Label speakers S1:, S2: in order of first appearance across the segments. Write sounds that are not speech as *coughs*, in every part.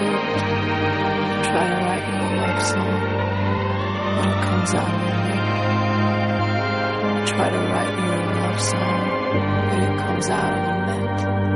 S1: script. Try to write you a love song when it comes out of your neck. Try to write you a love song when it comes out of a mint.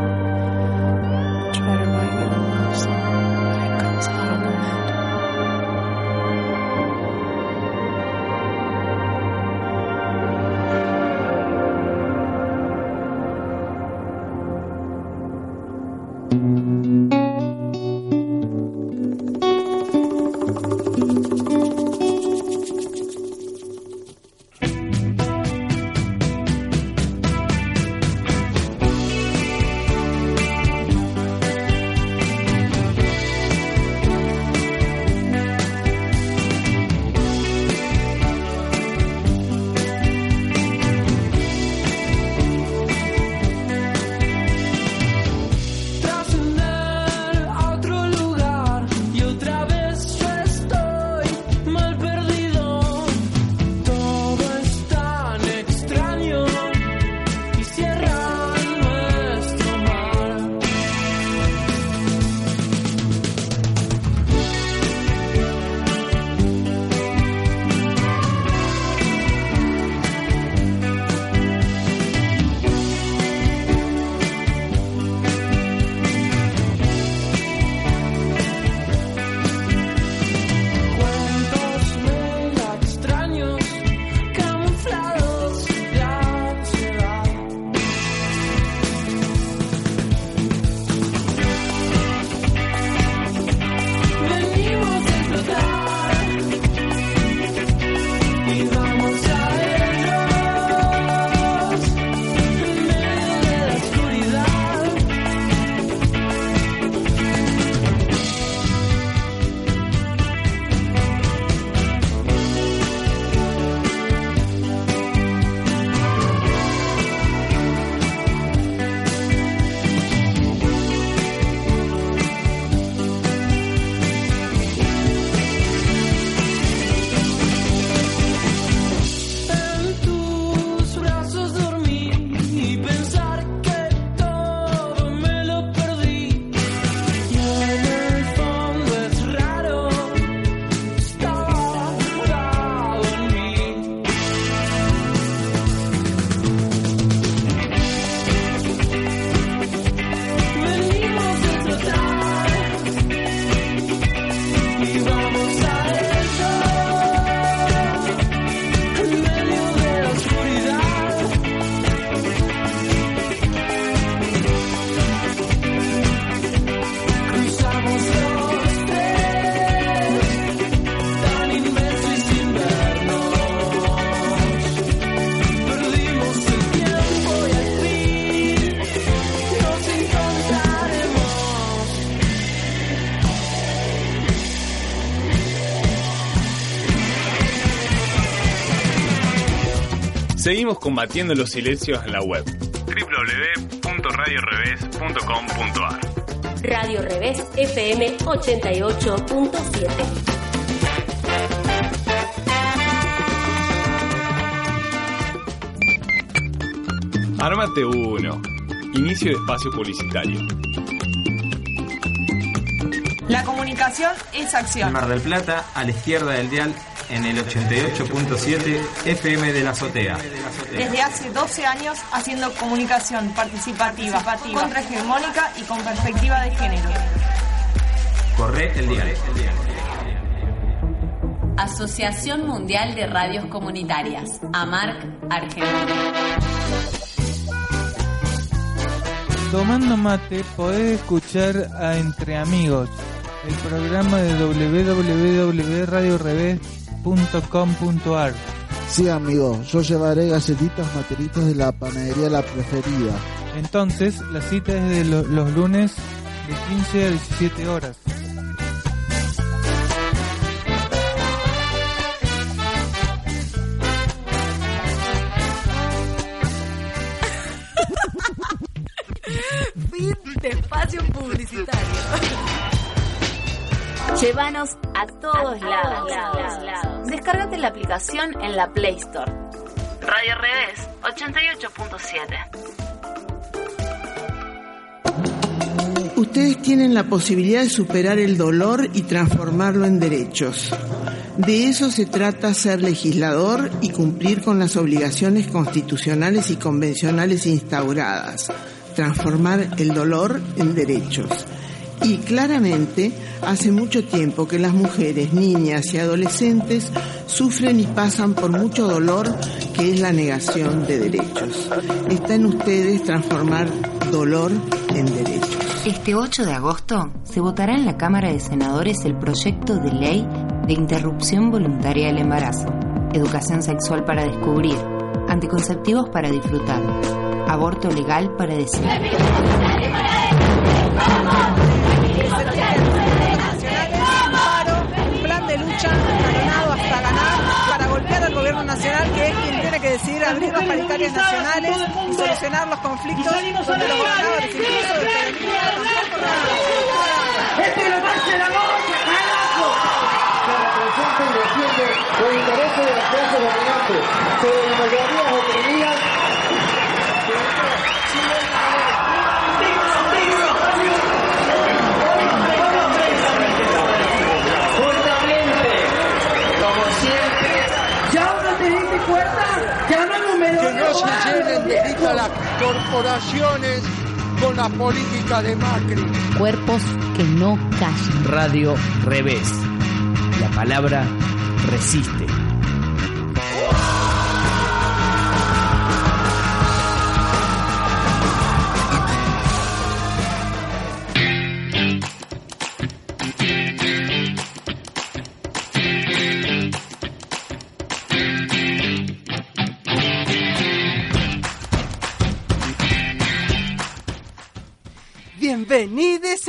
S2: Seguimos combatiendo los silencios en la web. www.radiorevés.com.ar
S3: Radio Revés FM 88.7.
S2: Ármate uno. Inicio de espacio publicitario.
S4: La comunicación es acción.
S5: Mar del Plata, a la izquierda del dial, en el 88.7 FM de la azotea.
S4: Desde hace 12 años haciendo comunicación participativa, contrahegemónica y con perspectiva de género.
S5: Corre el dial.
S6: Asociación Mundial de Radios Comunitarias, AMARC, Argentina.
S7: Tomando mate podés escuchar a Entre Amigos, el programa de www.radiorevés.com.ar.
S8: Sí, amigo, yo llevaré galletitas materitas de la panadería La Preferida.
S7: Entonces, la cita es de lo- los lunes de 15 a 17 horas. *laughs*
S6: Fin de espacio publicitario. Llévanos a todos lados. Descárgate la aplicación en la Play Store. Radio Revés 88.7.
S9: ustedes tienen la posibilidad de superar el dolor y transformarlo en derechos. De eso se trata ser legislador y cumplir con las obligaciones constitucionales y convencionales instauradas, transformar el dolor en derechos. Y claramente, hace mucho tiempo que las mujeres, niñas y adolescentes sufren y pasan por mucho dolor que es la negación de derechos. Está en ustedes transformar dolor en derechos.
S10: Este 8 de agosto se votará en la Cámara de Senadores el proyecto de ley de interrupción voluntaria del embarazo, educación sexual para descubrir, anticonceptivos para disfrutar, aborto legal para decidir.
S11: Un plan de lucha escalonado hasta ganar para golpear al gobierno nacional que es quien tiene que decidir abrir las paritarias nacionales y solucionar los conflictos donde los gobernadores incluso de peronismo tampoco
S12: ¡Este lo pase la boca, carajo!
S13: representa y defiende los intereses de las clases dominantes sobre las mayorías oprimidas
S12: Justamente, como siempre.
S11: ¿Ya ahora te diste cuenta? ¡Ya no
S13: de guita las corporaciones con la política de Macri.
S6: Cuerpos que no callan.
S14: Radio Revés. La palabra resiste.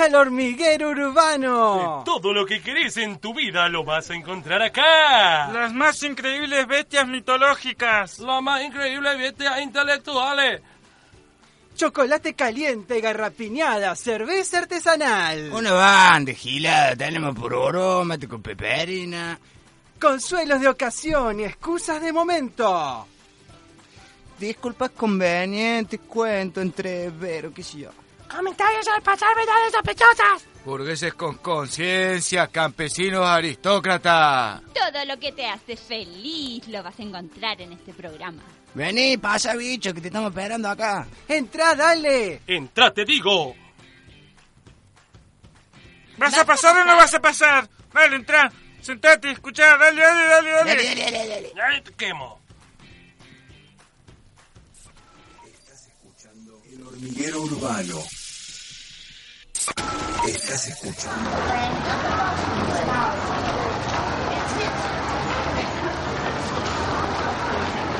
S15: Al hormiguero urbano.
S16: Todo lo que querés en tu vida lo vas a encontrar acá.
S17: Las más increíbles bestias mitológicas.
S16: Las más increíbles bestias intelectuales.
S15: Chocolate caliente, garrapiñada, cerveza artesanal.
S18: Una banda gilada, tenemos por oro, mate con peperina.
S15: Consuelos de ocasión y excusas de momento.
S18: Disculpas convenientes, cuento entre vero, qué sé yo.
S19: Comentarios al pasar verdades sospechosas.
S20: Burgueses con conciencia, campesinos aristócratas.
S21: Todo lo que te hace feliz lo vas a encontrar en este programa.
S18: Vení, pasa bicho, que te estamos esperando acá.
S15: Entrá, dale.
S16: Entrá, te digo.
S17: ¿Vas a pasar o no vas a pasar? Dale, entra. Sentate, escuchá, dale, dale, dale, dale.
S18: Dale, dale, dale, dale.
S16: Ahí te quemo.
S22: Hormiguero urbano. Estás escuchando.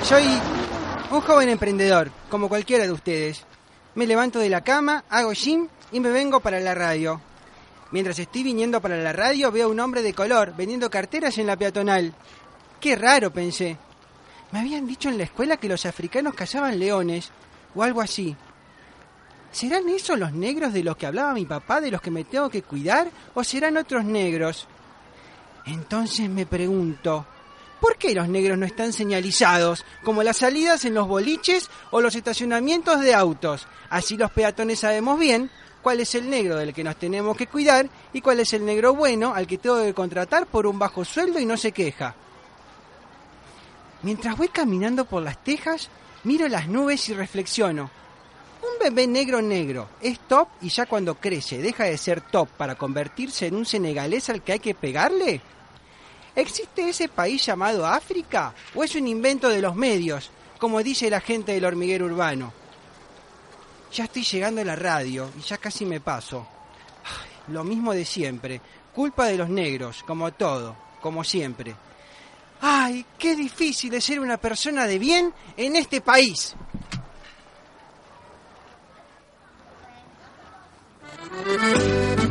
S15: Soy un joven emprendedor, como cualquiera de ustedes. Me levanto de la cama, hago gym y me vengo para la radio. Mientras estoy viniendo para la radio veo a un hombre de color vendiendo carteras en la peatonal. Qué raro, pensé. Me habían dicho en la escuela que los africanos cazaban leones, o algo así. ¿Serán esos los negros de los que hablaba mi papá, de los que me tengo que cuidar, o serán otros negros? Entonces me pregunto, ¿por qué los negros no están señalizados, como las salidas en los boliches o los estacionamientos de autos? Así los peatones sabemos bien cuál es el negro del que nos tenemos que cuidar y cuál es el negro bueno al que tengo que contratar por un bajo sueldo y no se queja. Mientras voy caminando por las tejas, miro las nubes y reflexiono. Un bebé negro negro es top y ya cuando crece deja de ser top para convertirse en un senegalés al que hay que pegarle. ¿Existe ese país llamado África o es un invento de los medios, como dice la gente del hormiguero urbano? Ya estoy llegando a la radio y ya casi me paso. Lo mismo de siempre, culpa de los negros, como todo, como siempre. ¡Ay, qué difícil es ser una persona de bien en este país! Thank you.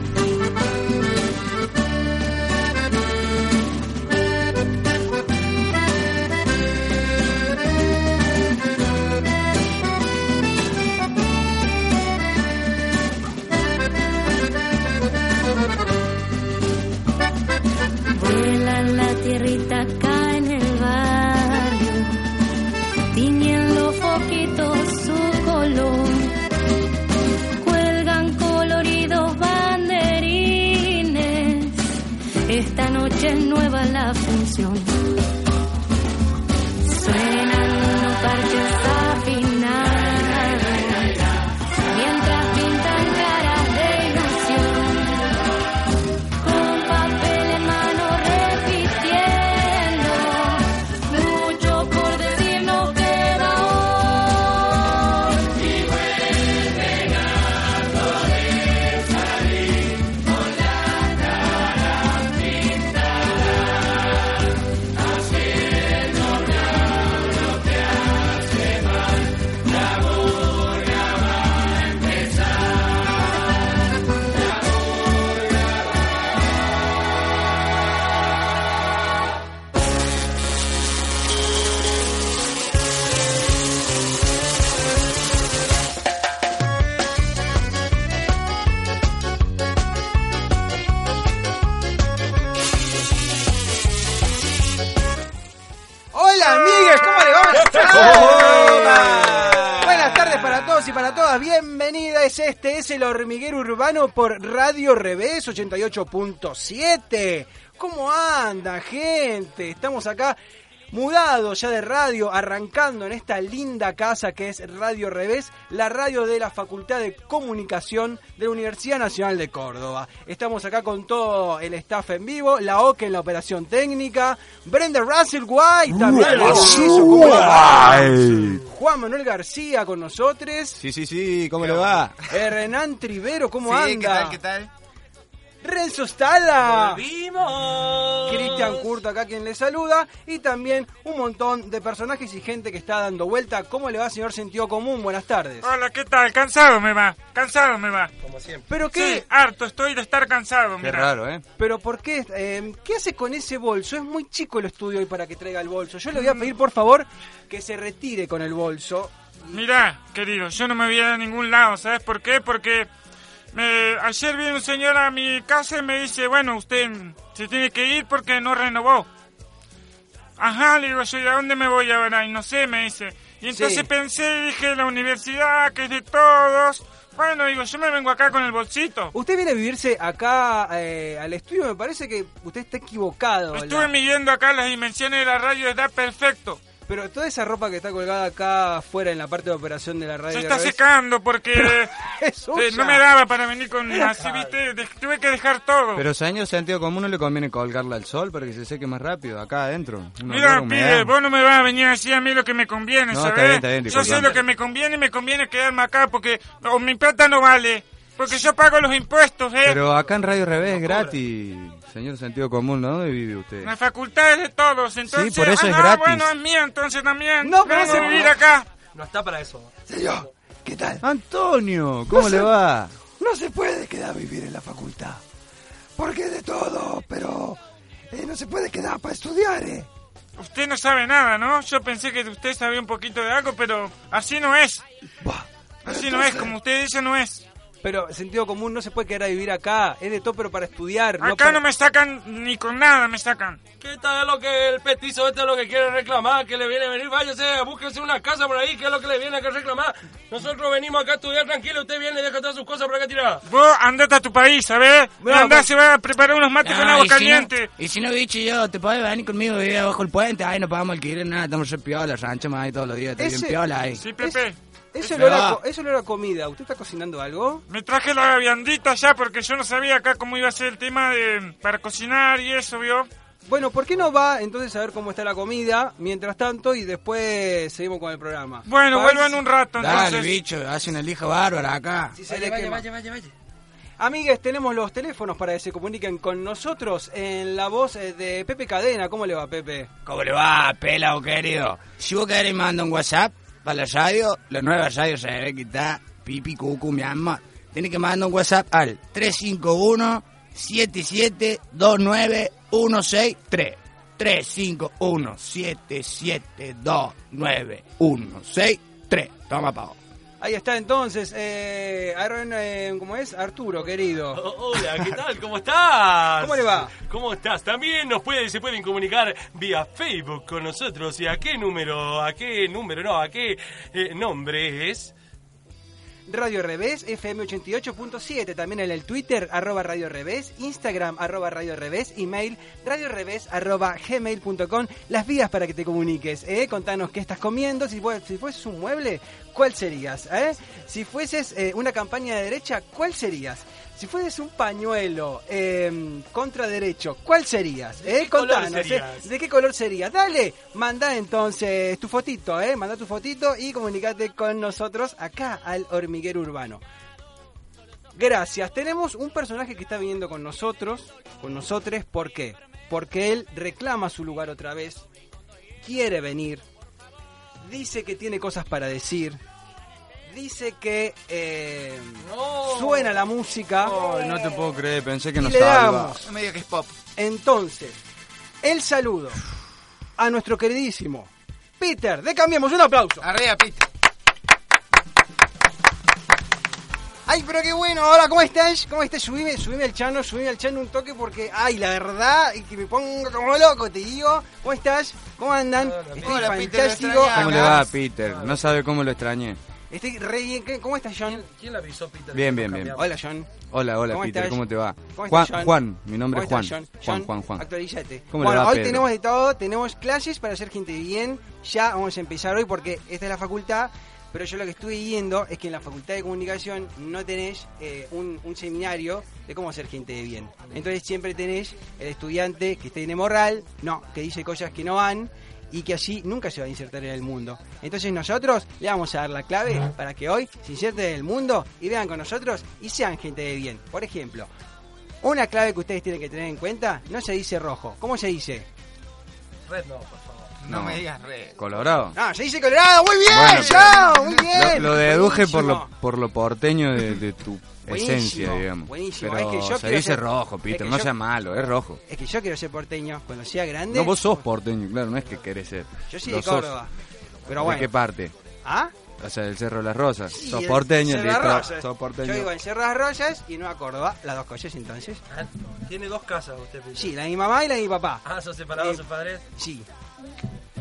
S15: Buenas tardes para todos y para todas, bienvenidas. Este es el hormiguero urbano por Radio Revés 88.7. ¿Cómo anda, gente? Estamos acá mudados ya de radio, arrancando en esta linda casa que es Radio Revés, la radio de la Facultad de Comunicación de la Universidad Nacional de Córdoba. Estamos acá con todo el staff en vivo, la OCE en la operación técnica, Brenda Russell White también.
S23: White.
S15: Juan Manuel García con nosotros.
S23: Sí, sí, sí, ¿cómo le va?
S15: Eh, Renan Trivero, ¿cómo
S23: Sí,
S15: anda?
S23: ¿qué tal, qué tal?
S15: Renzo Stala.
S24: ¡Volvimos!
S15: Cristian Curto acá quien le saluda. Y también un montón de personajes y gente que está dando vuelta. ¿Cómo le va, señor Sentido Común? Buenas tardes.
S17: Hola, ¿qué tal? Cansado me va, cansado me va.
S15: Como siempre. ¿Pero qué?
S17: Sí, harto estoy de estar cansado, mira.
S23: ¿eh?
S15: ¿Pero por qué? Eh, ¿Qué hace con ese bolso? Es muy chico el estudio hoy para que traiga el bolso. Yo le voy a pedir, por favor, que se retire con el bolso.
S17: Mira, querido, yo no me voy a ir a ningún lado, ¿sabes por qué? Porque me- ayer vino un señor a mi casa y me dice, bueno, usted se tiene que ir porque no renovó. Ajá, le digo yo, ¿y a dónde me voy ahora? Y no sé, me dice. Y entonces
S15: Sí.
S17: pensé y dije, la universidad, que es de todos. Bueno, digo, yo me vengo acá con el bolsito.
S15: Usted viene a vivirse acá eh, al estudio, me parece que usted está equivocado.
S17: Estuve
S15: La-
S17: midiendo acá las dimensiones de la radio, está perfecto.
S15: Pero toda esa ropa que está colgada acá afuera en la parte de operación de la radio.
S17: Se está
S15: revés-
S17: secando porque *laughs* eh,
S15: suya.
S17: no me daba para venir con así, viste, De- tuve que dejar todo.
S23: Pero señor sentido común no le conviene colgarla al sol para que se seque más rápido, acá adentro.
S17: Mira, pibe, vos no me vas a venir a decir a mí lo que me conviene,
S23: No,
S17: ¿sabes?
S23: está bien, está bien,
S17: yo sé lo que me conviene y me conviene quedarme acá porque o mi plata no vale, porque yo pago los impuestos, ¿eh?
S23: Pero acá en Radio Revés es gratis, señor sentido común, ¿no? ¿Dónde vive usted?
S17: La facultad es de todos, entonces...
S23: por eso
S17: ah,
S23: es
S17: no,
S23: gratis.
S17: bueno, es mía entonces también.
S15: No, pero ese-
S17: vivir acá.
S16: No está para eso.
S25: Señor, ¿qué tal?
S23: Antonio, ¿cómo
S25: No
S23: le
S25: sé.
S23: va?
S25: No se puede quedar a vivir en la facultad. Porque es de todo, pero eh, no se puede quedar para estudiar, ¿eh?
S17: Usted no sabe nada, ¿no? Yo pensé que usted sabía un poquito de algo, pero así no es. Así no es, como usted dice, no es.
S15: Pero sentido común no se puede quedar a vivir acá. Es de todo, pero para estudiar.
S17: Acá
S15: para-
S17: no me sacan ni con nada, me sacan.
S16: ¿Qué tal es lo que el petizo este es lo que quiere reclamar? Que le viene a venir, váyase, búsquese una casa por ahí, que es lo que le viene a reclamar. Nosotros venimos acá a estudiar tranquilo, usted viene y deja todas sus cosas por acá tiradas.
S17: Vos andate a tu país, ¿sabes?
S16: No,
S17: Andá,
S16: pues-
S17: se va a preparar unos mates con agua
S18: y si no-
S17: caliente.
S18: y si no, bicho, yo, te podés venir conmigo, vivir abajo el puente, ahí no pagamos alquiler, nada, estamos re piola, rancho más ahí todos los días, está bien piola ahí.
S17: Sí, Pepe.
S15: Eso
S18: No.
S15: lo, era, eso lo era comida. ¿Usted está cocinando algo?
S17: Me traje la viandita ya porque yo no sabía acá cómo iba a ser el tema de para cocinar y eso, ¿vio?
S15: Bueno, ¿por qué no va entonces a ver cómo está la comida mientras tanto y después seguimos con el programa?
S17: Bueno,
S15: Va,
S17: vuelvo en un rato,
S18: Dale,
S17: entonces.
S18: bicho, hace una lija bárbara acá.
S15: Si se le quema. Amigues, tenemos los teléfonos para que se comuniquen con nosotros en la voz eh, de Pepe Cadena. ¿Cómo le va, Pepe?
S18: ¿Cómo le va, pelado querido? Si vos querés mandar un WhatsApp para la radio, la nueva radio se que está pipi cucu, mi alma. Tiene que mandar un WhatsApp al 351-7729-163. 351-7729-163. Toma, pavo.
S15: Ahí está entonces, eh, Aaron, eh, ¿cómo es? Arturo, querido.
S16: Hola, ¿qué tal? ¿Cómo estás?
S15: ¿Cómo le va?
S16: ¿Cómo estás? También nos pueden, se pueden comunicar vía Facebook con nosotros. ¿Y a qué número? ¿A qué número? No, ¿a qué eh, nombre es?
S15: Radio Revés, FM 88.7, también en el Twitter, arroba Radio Revés, Instagram, arroba Radio Revés, email, Radio Revés, arroba gmail.com, las vías para que te comuniques, ¿eh? Contanos qué estás comiendo, si, fue- si fueses un mueble, ¿cuál serías? eh? Si fueses eh, una campaña de derecha, ¿cuál serías? Si fueses un pañuelo eh, contra derecho, ¿cuál serías?
S16: ¿De
S15: eh?
S16: qué color
S15: Contanos, ¿eh? ¿De qué color serías? Dale, manda entonces tu fotito, ¿eh? Manda tu fotito y comunicate con nosotros acá al hormiguero urbano. Gracias. Tenemos un personaje que está viniendo con nosotros, con nosotros, ¿por qué? Porque él reclama su lugar otra vez, quiere venir, dice que tiene cosas para decir, dice que eh, suena la música.
S23: Ay, no te puedo creer, pensé que salva.
S15: damos.
S18: No me digas que es pop.
S15: Entonces, el saludo a nuestro queridísimo Peter de Cambiemos. Un aplauso.
S18: Arriba, Peter.
S15: Ay, pero qué bueno. Hola, ¿cómo estás? ¿Cómo estás? Subime, subime al chano, subime al chano un toque porque, ay, la verdad, y que me pongo como loco, te digo. ¿Cómo estás? ¿Cómo andan? Estoy
S18: Hola, Peter, lo
S15: fantástico.
S23: ¿Cómo le va a Peter? No sabe cómo lo extrañé.
S15: Estoy re bien. ¿Qué- ¿Cómo estás, John?
S16: ¿Quién le avisó, Peter?
S23: Bien, bien, bien.
S15: Hola, John.
S23: Hola, hola,
S15: ¿Cómo
S23: Peter,
S15: estás?
S23: ¿cómo te va?
S15: ¿Cómo
S23: Juan,
S15: estás, John?
S23: Juan, mi nombre es
S15: ¿Cómo
S23: Juan.
S15: estás,
S23: Juan,
S15: John?
S23: Juan, Juan.
S15: Actualízate.
S23: ¿Cómo
S15: bueno,
S23: le va,
S15: hoy
S23: Pedro?
S15: tenemos de todo, tenemos clases para hacer gente de bien. Ya vamos a empezar hoy porque esta es la facultad, pero yo lo que estuve viendo es que en la facultad de comunicación no tenés eh, un, un seminario de cómo ser gente de bien. Entonces siempre tenés el estudiante que tiene moral, no, que dice cosas que no van y que así nunca se va a insertar en el mundo. Entonces nosotros le vamos a dar la clave para que hoy se inserten en el mundo y vean con nosotros y sean gente de bien. Por ejemplo, una clave que ustedes tienen que tener en cuenta, no se dice rojo. ¿Cómo se dice?
S16: Red no, por favor.
S18: No, me digas red.
S23: ¿Colorado?
S15: No, se dice colorado. Muy bien,
S23: Bueno,
S15: muy bien.
S23: Lo, lo deduje por lo, por lo porteño de, de tu
S15: Buenísimo,
S23: esencia, digamos.
S15: buenísimo.
S23: Pero
S15: Es que yo
S23: se dice
S15: ser-
S23: rojo,
S15: es
S23: Peter,
S15: que
S23: no
S15: yo-
S23: sea malo, es rojo.
S15: Es que yo quiero ser porteño cuando sea grande.
S23: No, vos sos porteño, claro, no es que querés ser.
S15: Yo soy
S23: Lo
S15: de
S23: sos.
S15: Córdoba. Pero
S23: ¿De
S15: bueno.
S23: qué parte?
S15: ¿Ah?
S23: O sea, del Cerro de las Rosas.
S15: Sí,
S23: sos
S15: el
S23: porteño,
S15: Cerro
S23: listo.
S15: Rosas.
S23: Sos porteño.
S15: Yo vivo en Cerro Las Rosas y en Nueva Córdoba, las dos cosas entonces.
S16: Ah, Tiene dos casas usted, Peter.
S15: Sí, la de mi mamá y la de mi papá.
S16: Ah, ¿son separados
S15: Eh,
S16: sus padres?
S15: Sí.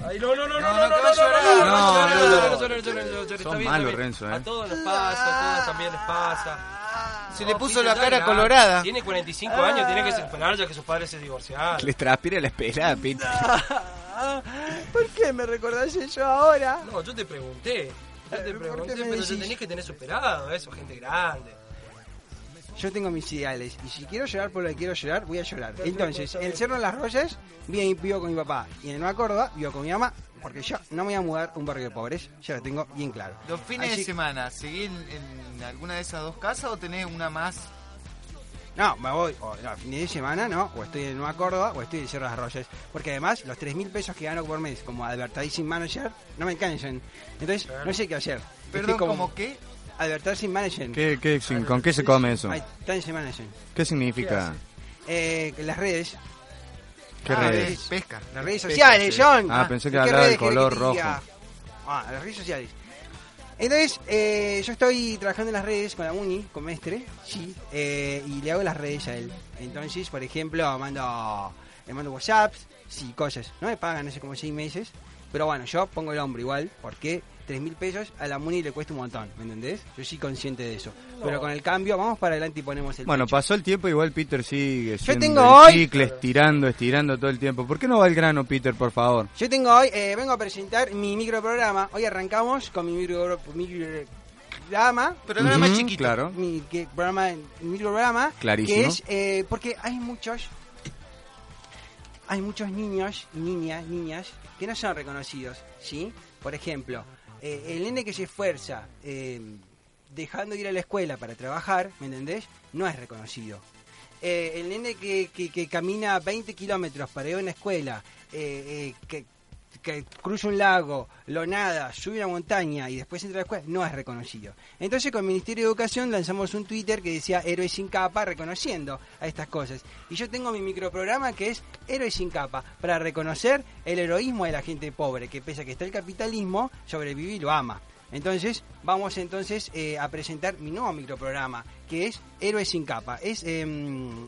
S16: Ay, no, no, no, no,
S18: No,
S16: no, no,
S18: no,
S16: no,
S18: que va a
S16: no,
S18: llorar.
S16: no,
S23: No,
S16: no,
S23: no,
S16: no,
S23: no.
S16: no, no, no, no, no,
S23: Sos
S16: está bien,
S23: malo,
S16: está bien.
S23: Renzo, eh.
S16: A todos nos pasa, a todos también les pasa.
S18: Se le puso la cara colorada.
S16: Tiene 45 años, tiene que esperar ya que sus padres se divorciaron.
S23: Les transpira la espera, Peter.
S15: ¿Por qué me recordás eso ahora?
S16: No, yo te pregunté. Yo te
S15: Eh, ¿por
S16: pregunté, pero ya tenés que tener superado eso, gente grande.
S15: Yo tengo mis ideales y si quiero llorar por lo que quiero llorar, voy a llorar. Entonces, el. Cerro de las Rosas vivo, con mi papá y en Nueva Córdoba vivo con mi mamá porque yo no me voy a mudar a un barrio de pobres, ya lo tengo bien claro.
S18: Los fines
S15: Así
S18: de semana, ¿seguís en, en alguna de esas dos casas o tenés una más?
S15: No, me voy, o no, fin de semana, ¿no? O estoy en Nueva Córdoba o estoy en Cerro de las Rosas. Porque además, los 3 mil pesos que gano por mes como advertising manager no me alcanzan. Entonces, no sé qué hacer.
S18: Perdón,
S15: Estoy
S18: ¿cómo qué?
S15: Advertising manager.
S23: ¿Qué, qué, sin- ¿Con qué se come eso?
S15: Advertising manager.
S23: ¿Qué significa?
S15: Eh, las redes.
S23: ¿Qué
S15: Ah,
S23: redes?
S18: Pesca.
S15: Las redes
S23: Pesca,
S15: sociales,
S23: sí.
S15: John.
S23: Ah, pensé que
S15: ¿Qué
S23: hablaba del color rojo.
S15: Ah, las redes sociales. Entonces, eh, yo estoy trabajando en las redes con la Muni, con Mestre, sí, eh, y le hago las redes a él. Entonces, por ejemplo, mando, le mando WhatsApps, sí, cosas. No me pagan hace como seis meses, pero bueno, yo pongo el hombro igual, porque tres mil pesos a la Muni le cuesta un montón, ¿me entendés? Yo soy consciente de eso. Pero con el cambio, vamos para adelante y ponemos el
S23: Bueno,
S15: pecho.
S23: pasó el tiempo, igual Peter sigue siendo
S15: tengo
S23: el
S15: hoy-
S23: chicle, estirando, estirando todo el tiempo. ¿Por qué no va al grano, Peter, por favor?
S15: Yo tengo hoy, eh, vengo a presentar mi microprograma. Hoy arrancamos con mi micro, microprograma.
S18: Programa
S23: Ujú,
S18: chiquito.
S23: Claro.
S15: Mi que- programa, mi microprograma.
S23: Clarísimo.
S15: Que es, eh, porque hay muchos, hay muchos niños niñas, niñas que no son reconocidos, ¿sí? Por ejemplo, eh, el nene que se esfuerza eh, dejando de ir a la escuela para trabajar, ¿me entendés? No es reconocido. Eh, el nene que, que, que camina 20 kilómetros para ir a una escuela, que, que cruza un lago, lo nada, sube una montaña y después entra a la escuela, no es reconocido. Entonces con el Ministerio de Educación lanzamos un Twitter que decía Héroes sin capa, reconociendo a estas cosas. Y yo tengo mi microprograma que es Héroes sin capa, para reconocer el heroísmo de la gente pobre, que pese a que está el capitalismo, sobrevive y lo ama. Entonces, vamos entonces eh, a presentar mi nuevo microprograma, que es Héroes sin capa. Es eh,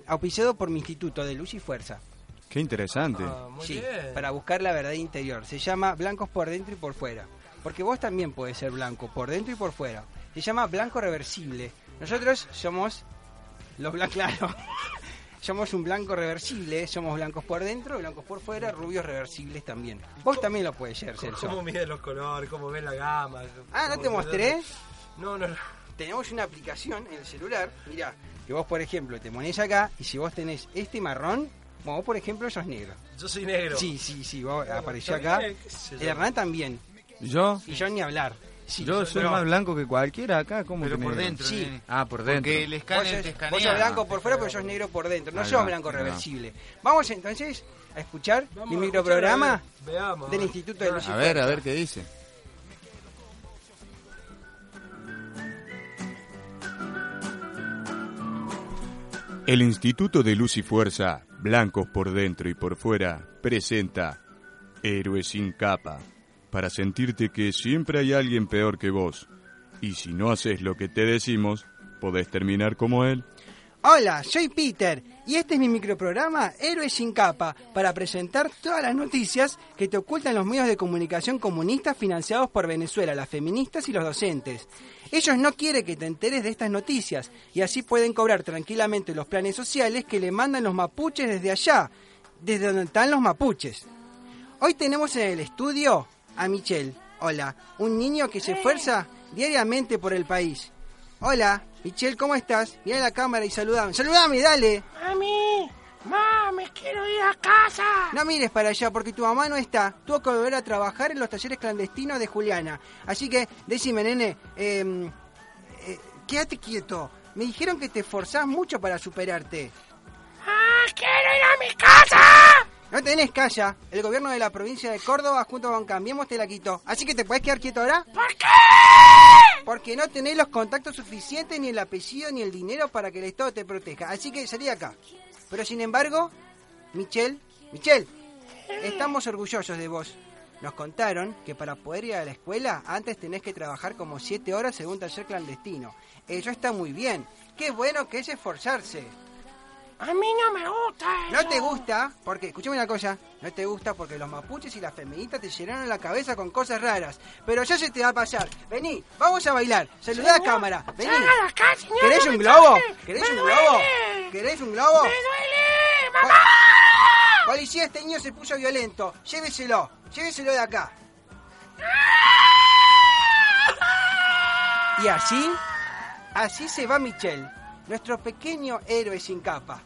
S15: auspiciado por mi Instituto de Luz y Fuerza.
S23: Qué interesante.
S16: Ah, muy
S15: Sí,
S16: bien.
S15: para buscar la verdad interior. Se llama Blancos por dentro y por fuera. Porque vos también podés ser blanco por dentro y por fuera. Se llama blanco reversible. Nosotros somos los blancos, *laughs* claro. somos un blanco reversible, somos blancos por dentro, blancos por fuera, rubios reversibles también. Vos también lo puedes ser, Celso.
S16: ¿Cómo mide los colores? ¿Cómo ves la gama?
S15: Ah, ¿no te
S16: ¿Cómo-
S15: mostré?
S16: No, no, no.
S15: Tenemos una aplicación en el celular, mirá, que vos, por ejemplo, te pones acá y si vos tenés este marrón, como vos, por ejemplo, sos negro.
S16: Yo soy negro.
S15: Sí, sí, sí, vos apareció acá. Hernán también.
S23: ¿Yo?
S15: Y yo ni hablar.
S23: yo soy más blanco que cualquiera acá, ¿cómo
S26: Pero
S23: que
S26: por
S23: negro?
S26: dentro,
S15: Sí.
S26: nene.
S23: Ah, por dentro.
S26: Porque el
S15: Vos
S26: escáner
S15: sos,
S26: te escanea.
S15: vos sos blanco por fuera, pero sos negro por dentro. No
S23: Ahí
S15: sos
S23: va,
S15: blanco reversible. Vamos entonces a escuchar
S16: Vamos
S15: mi microprograma
S16: veamos,
S15: del. Instituto de Luz y
S23: A ver, a
S15: Fuerza.
S23: ver qué dice. El Instituto de Luz y Fuerza, blancos por dentro y por fuera, presenta Héroes sin capa, para sentirte que siempre hay alguien peor que vos. Y si no haces lo que te decimos, podés terminar como él.
S15: Hola, soy Peter y este es mi microprograma Héroes sin capa para presentar todas las noticias que te ocultan los medios de comunicación comunistas financiados por Venezuela, las feministas y los docentes. Ellos no quieren que te enteres de estas noticias y así pueden cobrar tranquilamente los planes sociales que le mandan los mapuches desde allá, desde donde están los mapuches. Hoy tenemos en el estudio a Michelle. Hola, un niño que se esfuerza diariamente por el país. Hola, Michelle, ¿cómo estás? Mira la cámara y saludame. ¡Saludame, dale!
S27: Mami, mami, quiero ir a casa.
S15: No mires para allá porque tu mamá no está. Tuvo que volver a trabajar en los talleres clandestinos de Juliana. Así que, decime, nene, eh, eh, quédate quieto. Me dijeron que te esforzás mucho para superarte.
S27: Ah, quiero ir a mi casa.
S15: No tenés calla. El gobierno de la provincia de Córdoba junto con Cambiemos te la quitó. Así que te puedes quedar quieto ahora.
S27: ¿Por qué?
S15: Porque no tenés los contactos suficientes, ni el apellido, ni el dinero para que el Estado te proteja. Así que salí de acá. Pero sin embargo, Michelle, Michelle, estamos orgullosos de vos. Nos contaron que para poder ir a la escuela antes tenés que trabajar como siete horas según taller clandestino. Eso está muy bien. Qué bueno que es esforzarse.
S27: A mí no me gusta eso.
S15: No te gusta, porque, escúchame una cosa, no te gusta porque los mapuches y las feministas te llenaron la cabeza con cosas raras. Pero ya se te va a pasar. Vení, vamos a bailar. Saludá a la cámara. Vení.
S27: salga de acá, señor,
S15: ¿Querés
S27: no
S15: un globo? ¿Querés un globo? ¿Querés un globo?
S27: ¡Me duele, mamá!
S15: Policía, este niño se puso violento. Lléveselo, lléveselo de acá. Y así, así se va Michelle, nuestro pequeño héroe sin capa.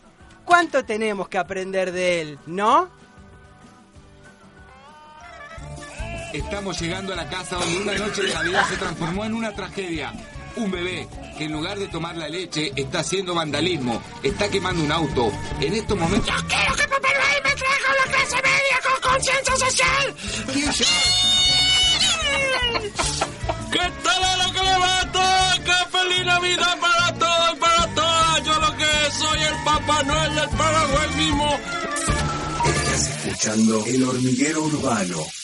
S15: ¿Cuánto tenemos que aprender de él, no?
S28: Estamos llegando a la casa donde una noche de Navidad se transformó en una tragedia. Un bebé que en lugar de tomar la leche está haciendo vandalismo, está quemando un auto. En estos momentos...
S27: Yo quiero que Papá Noel me traiga una clase media con conciencia social.
S16: ¿Qué tal lo que levanta? ¡Qué feliz Navidad para El
S29: Hormiguero Urbano.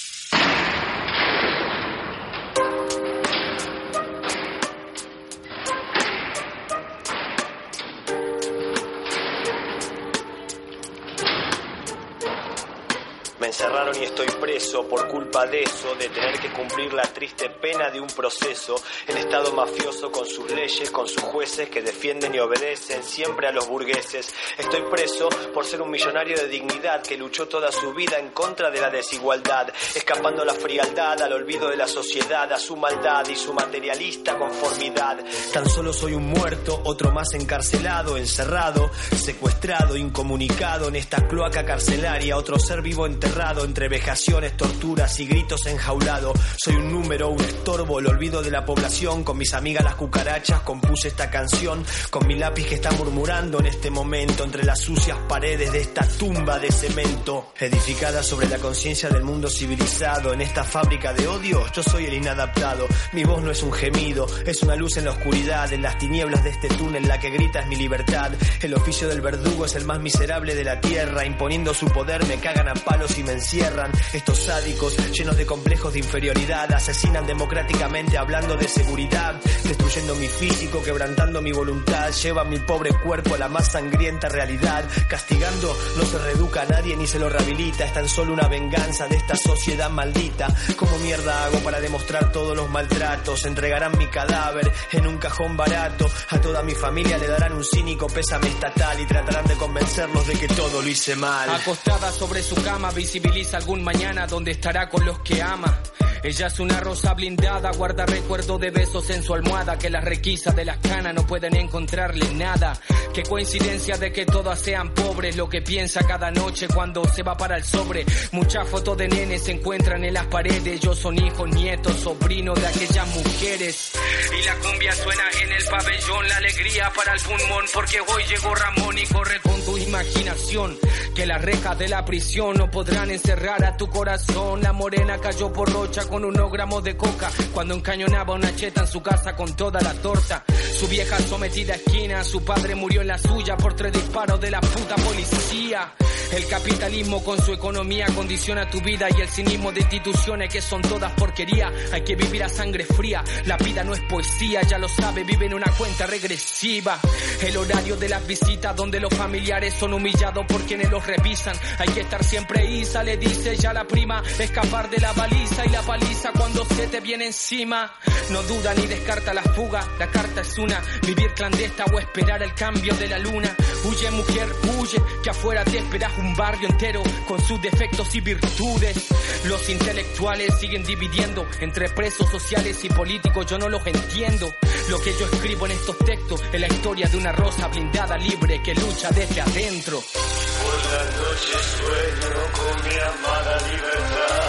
S30: Encerraron y estoy preso por culpa de eso, de tener que cumplir la triste pena de un proceso. El Estado mafioso con sus leyes, con sus jueces que defienden y obedecen siempre a los burgueses. Estoy preso por ser un millonario de dignidad que luchó toda su vida en contra de la desigualdad, escapando a la frialdad, al olvido de la sociedad, a su maldad y su materialista conformidad. Tan solo soy un muerto, otro más encarcelado, encerrado, secuestrado, incomunicado en esta cloaca carcelaria, otro ser vivo enterrado entre vejaciones, torturas y gritos enjaulado. Soy un número, un estorbo, el olvido de la población. Con mis amigas las cucarachas compuse esta canción, con mi lápiz que está murmurando en este momento entre las sucias paredes de esta tumba de cemento, edificada sobre la conciencia del mundo civilizado. En esta fábrica de odio, yo soy el inadaptado. Mi voz no es un gemido, es una luz en la oscuridad, en las tinieblas de este túnel la que grita es mi libertad. El oficio del verdugo es el más miserable de la tierra, imponiendo su poder me cagan a palos y me encierran. Estos sádicos, llenos de complejos de inferioridad, asesinan democráticamente hablando de seguridad, destruyendo mi físico, quebrantando mi voluntad, llevan mi pobre cuerpo a la más sangrienta realidad. Castigando no se reeduca a nadie ni se lo rehabilita, es tan solo una venganza de esta sociedad maldita. ¿Cómo mierda hago para demostrar todos los maltratos? Entregarán mi cadáver en un cajón barato. A toda mi familia le darán un cínico pésame estatal y tratarán de convencerlos de que todo lo hice mal.
S31: Acostada sobre su cama, visibiliza algún mañana donde estará con los que ama. Ella es una rosa blindada, guarda recuerdo de besos en su almohada, que las requisas de las canas no pueden encontrarle nada. Qué coincidencia de que todas sean pobres, lo que piensa cada noche cuando se va para el sobre. Muchas fotos de nenes se encuentran en las paredes, ellos son hijos, nietos, sobrinos de aquellas mujeres. Y la cumbia suena en el pabellón, la alegría para el pulmón, porque hoy llegó Ramón y corre con tu imaginación. Que las rejas de la prisión no podrán encerrar a tu corazón. La morena cayó por rocha unos gramos de coca cuando encañonaba una cheta en su casa con toda la torta. Su vieja sometida a esquina, su padre murió en la suya por tres disparos de la puta policía. El capitalismo con su economía condiciona tu vida y el cinismo de instituciones que son todas porquería. Hay que vivir a sangre fría, la vida no es poesía, ya lo sabe, vive en una cuenta regresiva. El horario de las visitas donde los familiares son humillados por quienes los revisan. Hay que estar siempre isa, le dice ya la prima, escapar de la baliza y la paliza cuando se te viene encima. No duda ni descarta la fuga, la carta es una, vivir clandesta o esperar el cambio de la luna. Huye mujer, huye, que afuera te esperas un barrio entero con sus defectos y virtudes. Los intelectuales siguen dividiendo entre presos sociales y políticos, yo no los entiendo. Lo que yo escribo en estos textos es la historia de una rosa blindada libre que lucha desde adentro.
S32: Por las noches sueño con mi amada libertad,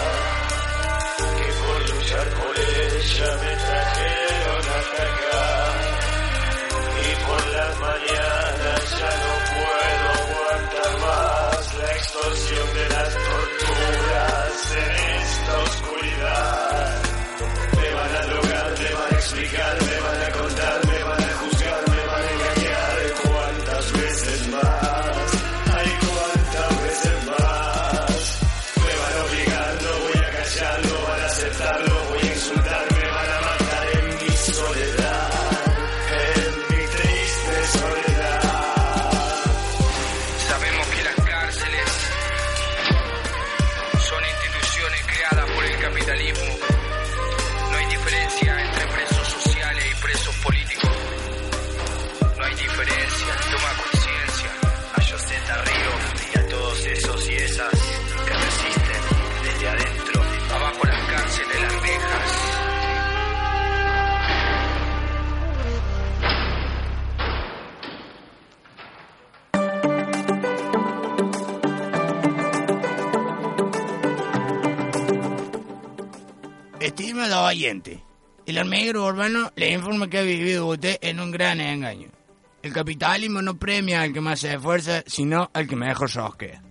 S32: por
S18: Estimado oyente, el hormiguero urbano le informa que ha vivido usted en un gran engaño. El capitalismo no premia al que más se esfuerza, sino al que mejor sosquea.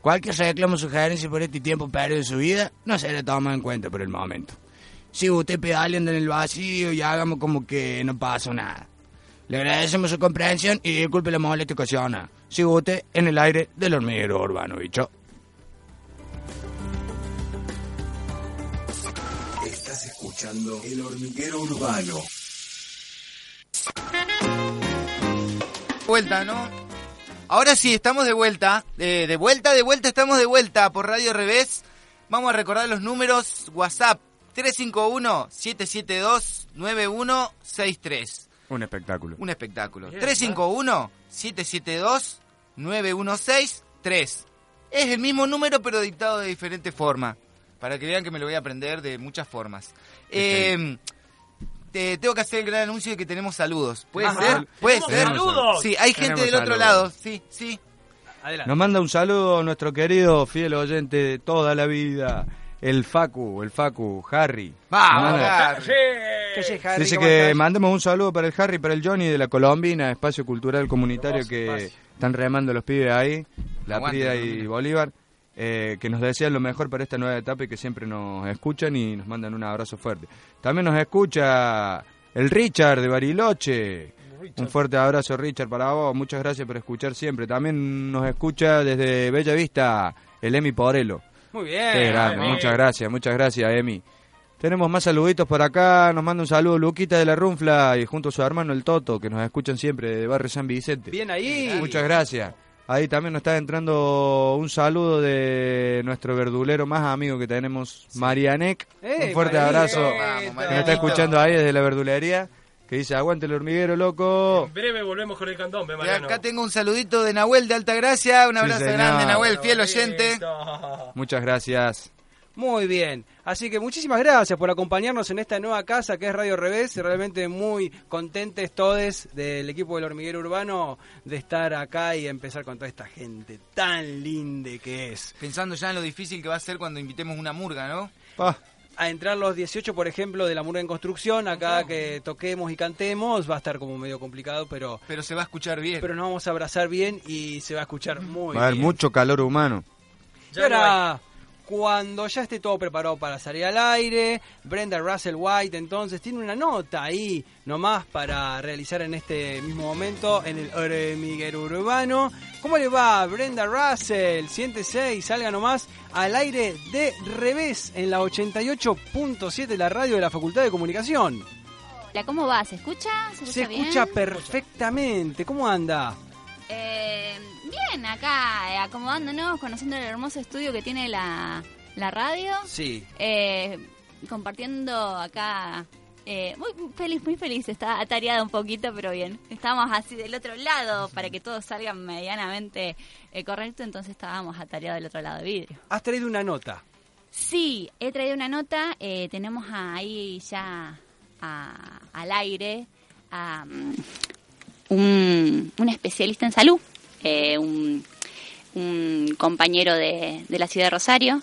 S18: Cualquier reclamo o sugerencia por este tiempo perdido de su vida no será tomado en cuenta por el momento. Si usted pedaleando en el vacío y hagamos como que no pasó nada. Le agradecemos su comprensión y disculpe la molestia ocasionada. Sigue usted en el aire del hormiguero urbano, bicho.
S29: Escuchando El Hormiguero Urbano.
S33: Vuelta, ¿no? Ahora sí, estamos de vuelta. Eh, de vuelta, de vuelta, estamos de vuelta por Radio Revés. Vamos a recordar los números WhatsApp 351-772-9163.
S23: Un espectáculo.
S33: Un espectáculo. 351-772-9163. Es el mismo número pero dictado de diferente forma. Para que vean que me lo voy a aprender de muchas formas. Eh, te- tengo que hacer el gran anuncio de que tenemos saludos. ¿Puede
S23: Ajá.
S33: ser? ¿Puede
S23: ¿Tenemos
S33: ser?
S23: saludos?
S33: Sí, hay
S23: Tenemos
S33: gente del otro
S23: saludos.
S33: lado. Sí, sí.
S23: Nos manda un saludo nuestro querido fiel oyente de toda la vida, el Facu, el Facu, Harry.
S33: Vamos.
S23: Dice
S33: ¿Cómo
S23: que
S33: estás?
S23: mandemos un saludo para el Harry, para el Johnny de la Colombina, espacio cultural comunitario que están remando los pibes ahí, la
S33: Aguante,
S23: Prida y. Bolívar, eh, que nos desean lo mejor para esta nueva etapa y que siempre nos escuchan y nos mandan un abrazo fuerte. También nos escucha el Richard de Bariloche. Un fuerte abrazo, Richard, para vos. Muchas gracias por escuchar siempre. También nos escucha desde Bella Vista el Emi Porelo.
S15: Muy bien.
S34: Qué grande,
S15: muy bien.
S34: muchas gracias, muchas gracias, Emi. Tenemos más saluditos por acá. Nos manda un saludo Luquita de la Runfla y junto a su hermano el Toto, que nos escuchan siempre de Barrio San Vicente.
S15: Bien ahí.
S34: Muchas gracias. Ahí también nos está entrando un saludo de nuestro verdulero más amigo que tenemos, Marianec.
S15: ¡Eh,
S34: un fuerte abrazo.
S15: Vamos,
S34: que nos está escuchando ahí desde la verdulería. Que dice, aguante el hormiguero, loco.
S16: En breve volvemos con el candombe,
S33: Y
S16: Mariano.
S33: acá tengo un saludito de Nahuel de Altagracia. Un
S34: Sí,
S33: abrazo
S34: señor.
S33: grande, Nahuel, fiel oyente. *laughs*
S34: Muchas gracias.
S15: Muy bien. Así que muchísimas gracias por acompañarnos en esta nueva casa que es Radio Revés. Realmente muy contentes todos del equipo del hormiguero urbano de estar acá y empezar con toda esta gente tan linda que es.
S33: Pensando ya en lo difícil que va a ser cuando invitemos una murga, ¿no?
S15: A entrar los 18, por ejemplo, de la murga en construcción, acá que toquemos y cantemos, va a estar como medio complicado, pero...
S33: Pero se va a escuchar bien.
S15: Pero nos vamos a abrazar bien y se va a escuchar muy
S34: Va a haber
S15: bien.
S34: mucho calor humano.
S15: Y ahora, cuando ya esté todo preparado para salir al aire, Brenda Russell White entonces tiene una nota ahí nomás para realizar en este mismo momento en el hormiguero urbano. ¿Cómo le va Brenda Russell? Siéntese y salga nomás al aire de revés en la 88.7 la radio de la Facultad de Comunicación.
S35: Hola, ¿cómo va? ¿Se escucha? ¿Se
S15: Se
S35: escucha, bien?
S15: escucha perfectamente. ¿Cómo anda?
S35: Eh, bien, acá, eh, acomodándonos, conociendo el hermoso estudio que tiene la, la radio.
S15: Sí.
S35: Eh, compartiendo acá. eh, muy feliz, muy feliz. Está atareada un poquito, pero bien. Estábamos así del otro lado para que todo salga medianamente eh, correcto. Entonces estábamos atareados del otro lado de vidrio.
S15: Has traído una nota.
S35: Sí, he traído una nota. eh, tenemos ahí ya a- al aire a mm, un, un especialista en salud, eh, un, un compañero de, de la ciudad de Rosario.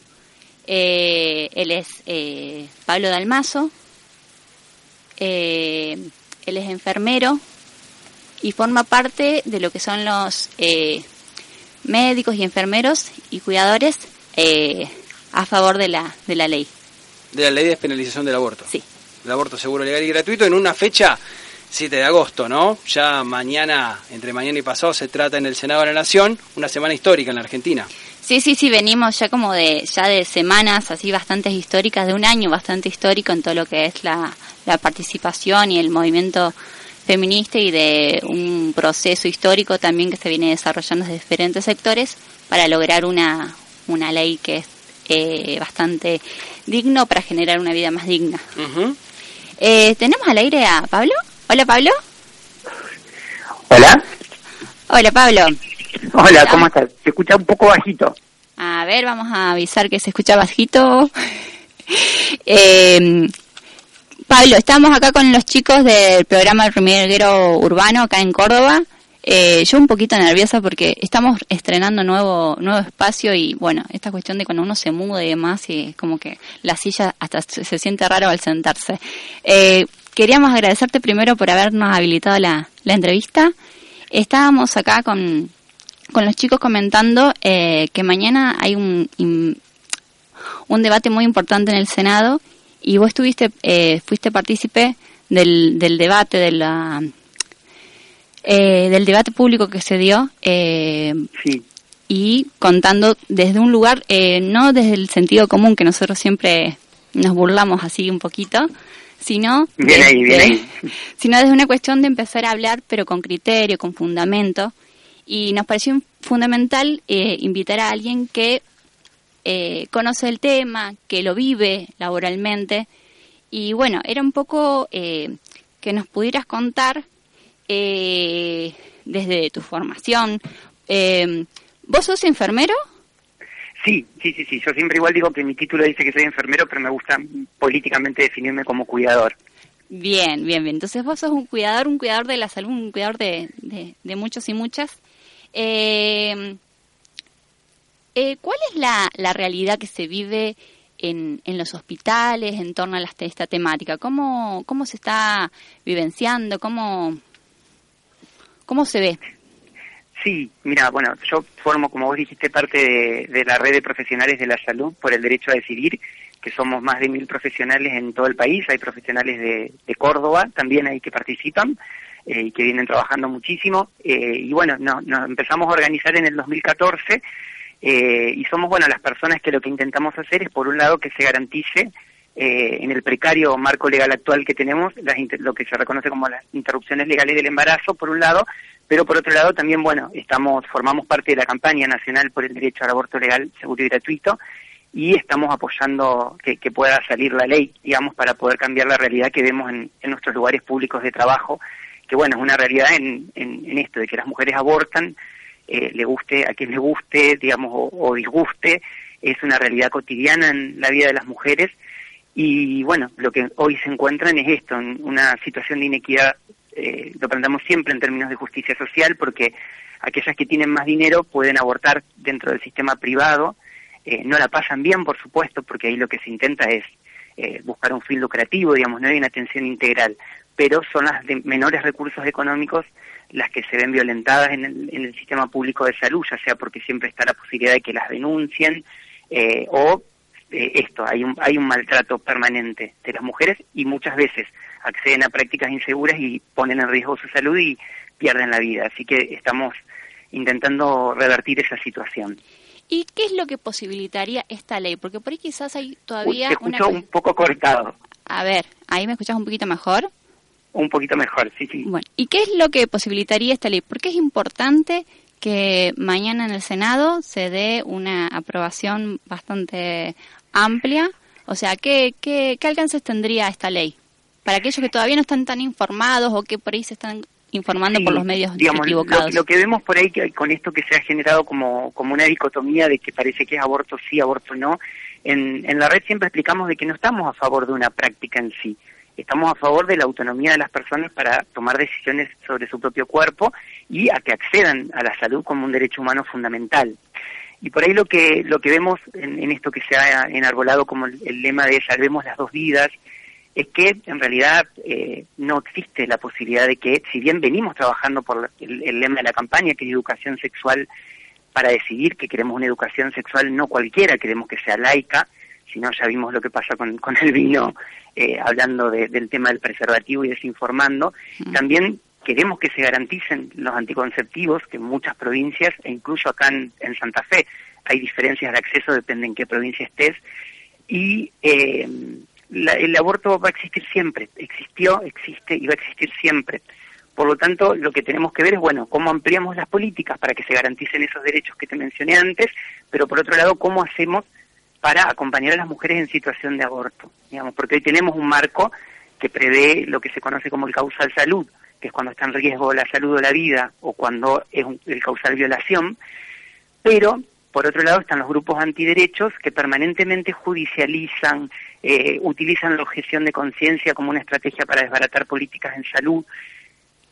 S35: Eh, él es eh, Pablo Dalmazo. Eh, él es enfermero y forma parte de lo que son los eh, médicos y enfermeros y cuidadores eh, a favor de la, de la ley.
S36: de la ley de despenalización del aborto.
S35: Sí.
S36: El aborto seguro, legal y gratuito en una fecha 7 de agosto, ¿no? Ya mañana, entre mañana y pasado, se trata en el Senado de la Nación, una semana histórica en la Argentina.
S35: Sí, sí, sí, venimos ya como de ya de semanas así bastante históricas, de un año bastante histórico en todo lo que es la, la participación y el movimiento feminista y de un proceso histórico también que se viene desarrollando desde diferentes sectores para lograr una, una ley que es eh, bastante digno para generar una vida más digna. Eh, ¿Tenemos al aire a Pablo? Hola Pablo.
S37: Hola.
S35: Hola Pablo.
S37: Hola, ¿cómo estás? Se escucha un poco bajito.
S35: A ver, vamos a avisar que se escucha bajito. *laughs* Eh, Pablo, estamos acá con los chicos del programa El Hormiguero Urbano acá en Córdoba. Eh, yo un poquito nerviosa porque estamos estrenando nuevo nuevo espacio y bueno, esta cuestión de cuando uno se muda y demás y es como que la silla hasta se, se siente raro al sentarse. Eh, queríamos agradecerte primero por habernos habilitado la, la entrevista. Estábamos acá con, con los chicos comentando eh, que mañana hay un, un debate muy importante en el Senado y vos estuviste, eh, fuiste partícipe del, del debate, de la, eh, del debate público que se dio eh, y contando desde un lugar, eh, no desde el sentido común que nosotros siempre nos burlamos así un poquito, sino
S37: Bien ahí, bien
S35: desde-
S37: ahí. *laughs*
S35: sino desde una cuestión de empezar a hablar, pero con criterio, con fundamento. Y nos pareció fundamental eh, invitar a alguien que eh, conoce el tema, que lo vive laboralmente. Y bueno, era un poco eh, que nos pudieras contar eh, desde tu formación. Eh, ¿Vos sos enfermero?
S37: Sí, sí, sí, sí. Yo siempre igual digo que mi título dice que soy enfermero, pero me gusta políticamente definirme como cuidador.
S35: Bien, bien, bien. Entonces vos sos un cuidador, un cuidador de la salud, un cuidador de, muchos y muchas. Eh, eh, ¿Cuál es la, la realidad que se vive en, en los hospitales en torno a las- esta temática? ¿Cómo, ¿Cómo se está vivenciando? ¿Cómo, cómo se ve?
S37: Sí, mira, bueno, yo formo, como vos dijiste, parte de, la red de profesionales de la salud por el derecho a decidir, que somos más de mil profesionales en todo el país. Hay profesionales de, de Córdoba también ahí que participan eh, y que vienen trabajando muchísimo. Eh, y bueno, no- nos empezamos a organizar en el 2014 Eh, y somos, bueno, las personas que lo que intentamos hacer es, por un lado, que se garantice eh, en el precario marco legal actual que tenemos, las lo que se reconoce como las interrupciones legales del embarazo, por un lado, pero por otro lado también, bueno, estamos formamos parte de la campaña nacional por el derecho al aborto legal, seguro y gratuito, y estamos apoyando que, pueda salir la ley, digamos, para poder cambiar la realidad que vemos en, nuestros lugares públicos de trabajo, que bueno, es una realidad en, en, en esto, de que las mujeres abortan, eh, le guste a quien le guste, digamos, o disguste, es una realidad cotidiana en la vida de las mujeres, y bueno, lo que hoy se encuentran es esto, una situación de inequidad, eh, lo planteamos siempre en términos de justicia social, porque aquellas que tienen más dinero pueden abortar dentro del sistema privado, eh, no la pasan bien, por supuesto, porque ahí lo que se intenta es eh, buscar un fin lucrativo, digamos, no hay una atención integral, pero son las de menores recursos económicos las que se ven violentadas en el, en el sistema público de salud, ya sea porque siempre está la posibilidad de que las denuncien eh, o eh, esto, hay un, hay un maltrato permanente de las mujeres y muchas veces acceden a prácticas inseguras y ponen en riesgo su salud y pierden la vida. Así que estamos intentando revertir esa situación.
S35: ¿Y qué es lo que posibilitaría esta ley? Porque por ahí quizás hay
S37: Uy,
S35: todavía
S37: te
S35: una...
S37: escucho un poco cortado,
S35: A ver, ahí me escuchas un poquito mejor.
S37: un poquito mejor, sí, sí.
S35: Bueno, ¿y qué es lo que posibilitaría esta ley? Porque es importante que mañana en el Senado se dé una aprobación bastante amplia. O sea, ¿qué, qué, qué alcances tendría esta ley? Para aquellos que todavía no están tan informados o que por ahí se están informando por los medios
S37: digamos, lo,
S35: equivocados.
S37: lo que vemos por ahí que con esto que se ha generado como, como una dicotomía de que parece que es aborto sí, aborto no, en, en la red siempre explicamos de que no estamos a favor de una práctica en sí, estamos a favor de la autonomía de las personas para tomar decisiones sobre su propio cuerpo y a que accedan a la salud como un derecho humano fundamental. Y por ahí lo que, lo que vemos en, en esto que se ha enarbolado como el, el lema de salvemos las dos vidas, es que en realidad eh, no existe la posibilidad de que, si bien venimos trabajando por el, el lema de la campaña, que es educación sexual, para decidir que queremos una educación sexual no cualquiera, queremos que sea laica, si no ya vimos lo que pasa con, con el vino, eh, hablando de- del tema del preservativo y desinformando, también queremos que se garanticen los anticonceptivos, que en muchas provincias, e incluso acá en, Santa Fe, hay diferencias de acceso, depende en qué provincia estés, y eh, la- el aborto va a existir siempre, existió, existe y va a existir siempre. Por lo tanto, lo que tenemos que ver es, bueno, cómo ampliamos las políticas para que se garanticen esos derechos que te mencioné antes, pero por otro lado, cómo hacemos para acompañar a las mujeres en situación de aborto, digamos, porque hoy tenemos un marco que prevé lo que se conoce como el causal salud, que es cuando está en riesgo la salud o la vida, o cuando es un- el causal violación, pero por otro lado están los grupos antiderechos que permanentemente judicializan, eh, utilizan la objeción de conciencia como una estrategia para desbaratar políticas en salud.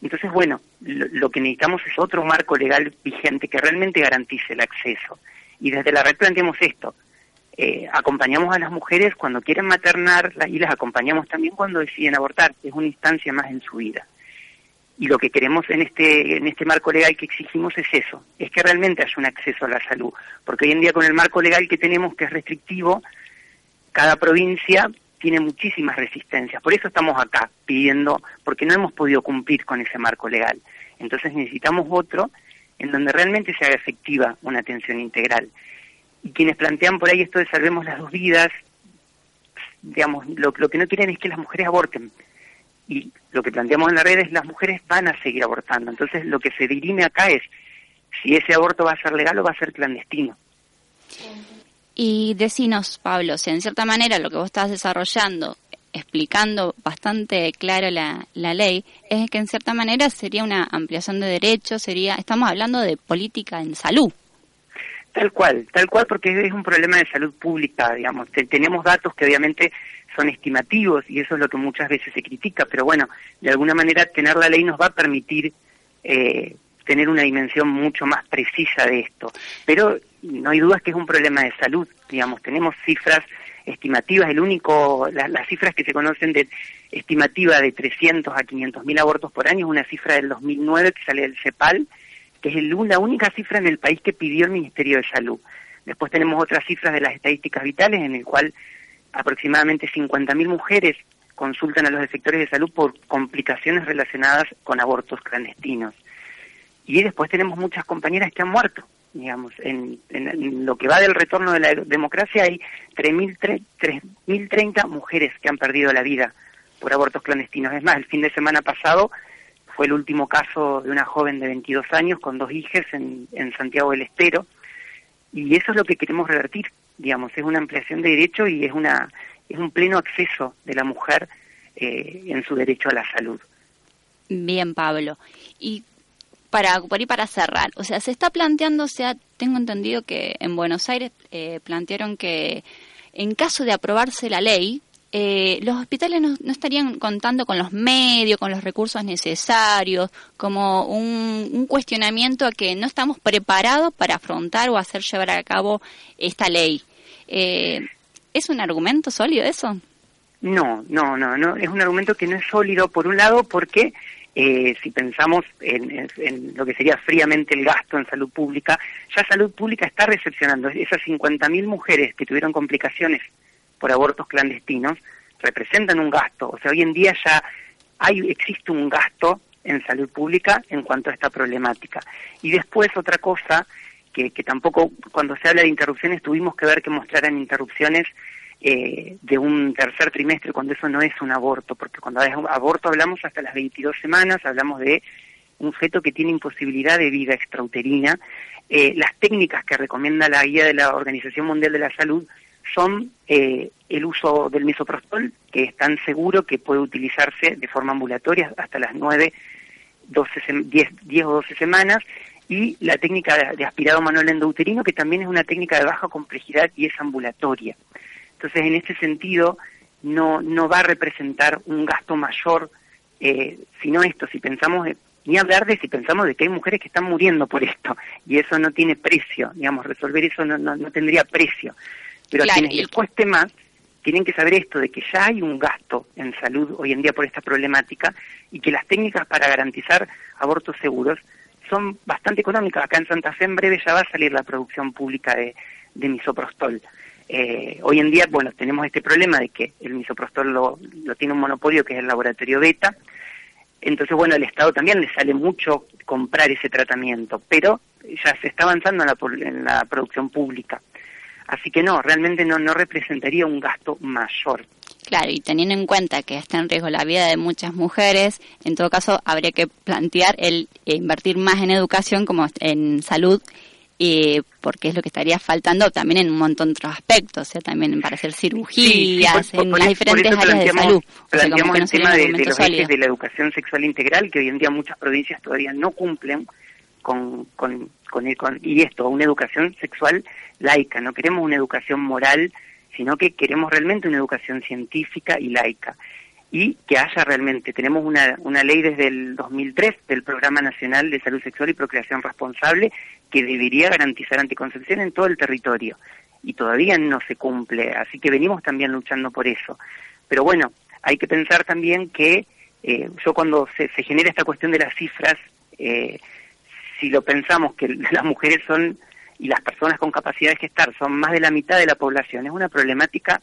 S37: Entonces, bueno, lo, que necesitamos es otro marco legal vigente que realmente garantice el acceso. Y desde la red planteamos esto. Eh, acompañamos a las mujeres cuando quieren maternar y las acompañamos también cuando deciden abortar. Es una instancia más en su vida. Y lo que queremos en este, en este marco legal que exigimos es eso, es que realmente haya un acceso a la salud. Porque hoy en día con el marco legal que tenemos, que es restrictivo, cada provincia tiene muchísimas resistencias. Por eso estamos acá pidiendo, porque no hemos podido cumplir con ese marco legal. Entonces necesitamos otro en donde realmente se haga efectiva una atención integral. Y quienes plantean por ahí esto de salvemos las dos vidas, digamos, lo, lo que no quieren es que las mujeres aborten. Y lo que planteamos en la red es las mujeres van a seguir abortando. Entonces lo que se dirime acá es si ese aborto va a ser legal o va a ser clandestino.
S35: Y decinos, Pablo, si en cierta manera lo que vos estás desarrollando, explicando bastante claro la, la ley, es que en cierta manera sería una ampliación de derechos, sería, estamos hablando de política en salud.
S37: Tal cual, tal cual, porque es un problema de salud pública, digamos. Te- tenemos datos que obviamente son estimativos y eso es lo que muchas veces se critica, pero bueno, de alguna manera tener la ley nos va a permitir eh, tener una dimensión mucho más precisa de esto. Pero no hay dudas que es un problema de salud, digamos. Tenemos cifras estimativas, el único, la- las cifras que se conocen de estimativa de 300 a 500 mil abortos por año es una cifra del 2009 que sale del CEPAL, que es el- la única cifra en el país que pidió el Ministerio de Salud. Después tenemos otras cifras de las estadísticas vitales, en el cual aproximadamente 50.000 mujeres consultan a los sectores de salud por complicaciones relacionadas con abortos clandestinos. Y después tenemos muchas compañeras que han muerto, digamos. En, en- lo que va del retorno de la democracia hay 3.000 3.030 mujeres que han perdido la vida por abortos clandestinos. Es más, el fin de semana pasado fue el último caso de una joven de 22 años con dos hijas en Santiago del Estero. Y eso es lo que queremos revertir, digamos, es una ampliación de derecho y es, una, es un pleno acceso de la mujer eh, en su derecho a la salud.
S35: Bien, Pablo. Y para, por para cerrar, o sea, se está planteando, o sea, tengo entendido que en Buenos Aires eh, plantearon que en caso de aprobarse la ley, eh, los hospitales no, estarían contando con los medios, con los recursos necesarios, como un cuestionamiento a que no estamos preparados para afrontar o hacer llevar a cabo esta ley. Eh, ¿Es un argumento sólido eso?
S37: No, no, no, no. Es un argumento que no es sólido, por un lado, porque eh, si pensamos en, en- en lo que sería fríamente el gasto en salud pública, ya salud pública está recepcionando esas 50.000 mujeres que tuvieron complicaciones por abortos clandestinos, representan un gasto. O sea, hoy en día ya hay existe un gasto en salud pública en cuanto a esta problemática. Y después otra cosa que, tampoco cuando se habla de interrupciones tuvimos que ver que mostraran interrupciones eh, de un tercer trimestre cuando eso no es un aborto, porque cuando es un aborto hablamos hasta las 22 semanas, hablamos de un feto que tiene imposibilidad de vida extrauterina. Eh, las técnicas que recomienda la guía de la Organización Mundial de la Salud son eh, el uso del misoprostol, que es tan seguro que puede utilizarse de forma ambulatoria hasta las 9, 12, sem- 10, 10 o 12 semanas, y la técnica de, aspirado manual endouterino, que también es una técnica de baja complejidad y es ambulatoria. Entonces, en este sentido, no, no va a representar un gasto mayor, eh, sino esto, si pensamos, ni hablar de si pensamos de que hay mujeres que están muriendo por esto, y eso no tiene precio, digamos, resolver eso no, no, no tendría precio. Pero
S35: Claro,
S37: a quienes
S35: y-
S37: les cueste más, tienen que saber esto, de que ya hay un gasto en salud hoy en día por esta problemática, y que las técnicas para garantizar abortos seguros son bastante económicas. Acá en Santa Fe en breve ya va a salir la producción pública de, de misoprostol. Eh, hoy en día, bueno, tenemos este problema de que el misoprostol lo, lo tiene un monopolio que es el laboratorio Beta. Entonces, bueno, al Estado también le sale mucho comprar ese tratamiento, pero ya se está avanzando en la, en la producción pública. Así que no, realmente no, no representaría un gasto mayor.
S35: Claro, y teniendo en cuenta que está en riesgo la vida de muchas mujeres, en todo caso habría que plantear el eh, invertir más en educación como en salud, eh, porque es lo que estaría faltando también en un montón de otros aspectos, o sea, también para hacer cirugías,
S37: por-
S35: en
S37: por
S35: las diferentes áreas de
S37: planteamos-
S35: salud. O sea, como
S37: Planteamos
S35: no
S37: el tema de, de los ejes de la educación sexual integral, que hoy en día muchas provincias todavía no cumplen con, con, con, con- y esto, una educación sexual laica. No queremos una educación moral, sino que queremos realmente una educación científica y laica. Y que haya realmente, tenemos una, una ley desde el 2003 del Programa Nacional de Salud Sexual y Procreación Responsable que debería garantizar anticoncepción en todo el territorio. Y todavía no se cumple, así que venimos también luchando por eso. Pero bueno, hay que pensar también que eh, yo cuando se, se genera esta cuestión de las cifras, eh, si lo pensamos que *laughs* las mujeres son y las personas con capacidad de gestar son más de la mitad de la población, es una problemática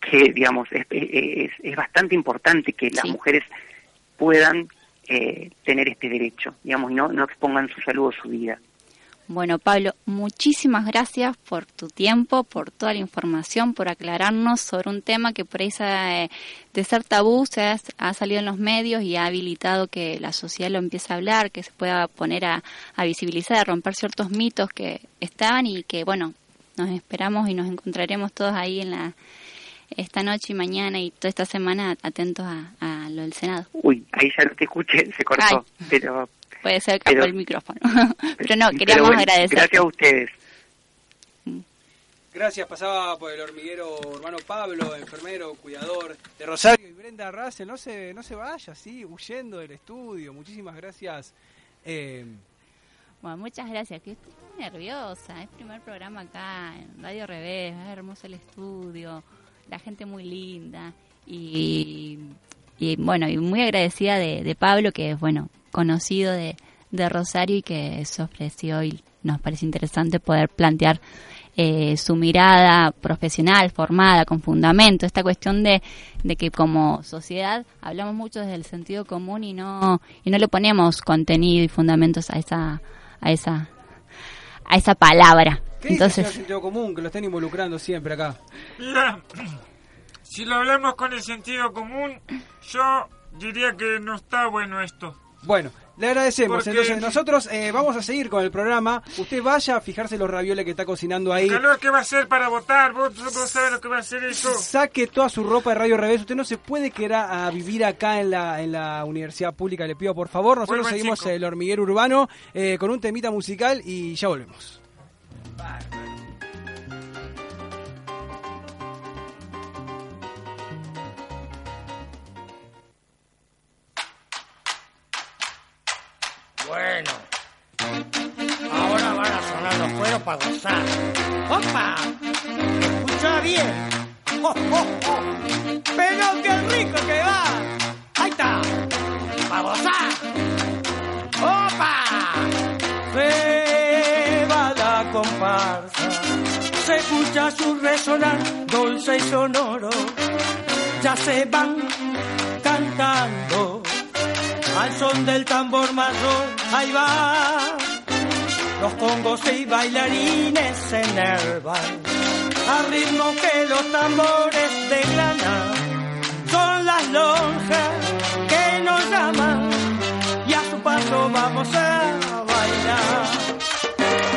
S37: que, digamos, es, es, es bastante importante que las mujeres puedan eh, tener este derecho, digamos, y no, no expongan su salud o su vida.
S35: Bueno, Pablo, muchísimas gracias por tu tiempo, por toda la información, por aclararnos sobre un tema que por ahí se ha- de ser tabú se ha, ha salido en los medios y ha habilitado que la sociedad lo empiece a hablar, que se pueda poner a, a visibilizar, a romper ciertos mitos que estaban y que, bueno, nos esperamos y nos encontraremos todos ahí en la esta noche y mañana y toda esta semana atentos a, a lo del Senado.
S37: Uy, ahí ya no te escuché, se cortó, pero...
S35: Puede ser que el micrófono. *laughs* Pero no,
S37: pero
S35: queríamos
S37: bueno,
S35: agradecer.
S37: Gracias a ustedes.
S36: Gracias, pasaba por el hormiguero urbano Pablo, enfermero, cuidador de
S38: Rosario y Brenda Russell, no se, no se vaya así, huyendo del estudio. Muchísimas gracias. Eh,
S35: Bueno, muchas gracias, que estoy muy nerviosa. Es primer programa acá en Radio Revés, es hermoso el estudio, la gente muy linda y, y bueno, y muy agradecida de, de Pablo, que es, bueno, conocido de, de Rosario y que se ofreció y nos parece interesante poder plantear eh, su mirada profesional, formada, con fundamento, esta cuestión de, de que como sociedad hablamos mucho desde el sentido común y no, y no le ponemos contenido y fundamentos a esa, a esa, a esa palabra.
S38: ¿Qué dice el
S35: Entonces,
S38: sentido común que lo están involucrando siempre acá?
S17: Mira, *coughs* si lo hablamos con el sentido común, yo diría que no está bueno esto.
S38: Bueno, le agradecemos.
S17: Porque-
S38: Entonces, nosotros eh, vamos a seguir con el programa. Usted vaya a fijarse los ravioles que está cocinando ahí.
S17: El calor que va a hacer para votar, vos, vos sabés lo que va a hacer eso.
S38: Saque toda su ropa de Radio Revés. Usted no se puede quedar a vivir acá en la, en la universidad pública. Le pido por favor. Nosotros seguimos
S17: chico.
S38: el hormiguero urbano eh, con un temita musical y ya volvemos.
S19: Bueno, ahora van a sonar los cueros para gozar. ¡Opa! Escucha bien. ¡Oh, oh, oh! Pero qué rico que va. Ahí está. Para gozar. ¡Opa! Se va la comparsa. Se escucha su resonar dulce y sonoro. Ya se van cantando al son del tambor marrón, ahí va. Los congos y bailarines se enervan, al ritmo que los tambores de grana son las lonjas que nos llaman y a su paso vamos a bailar.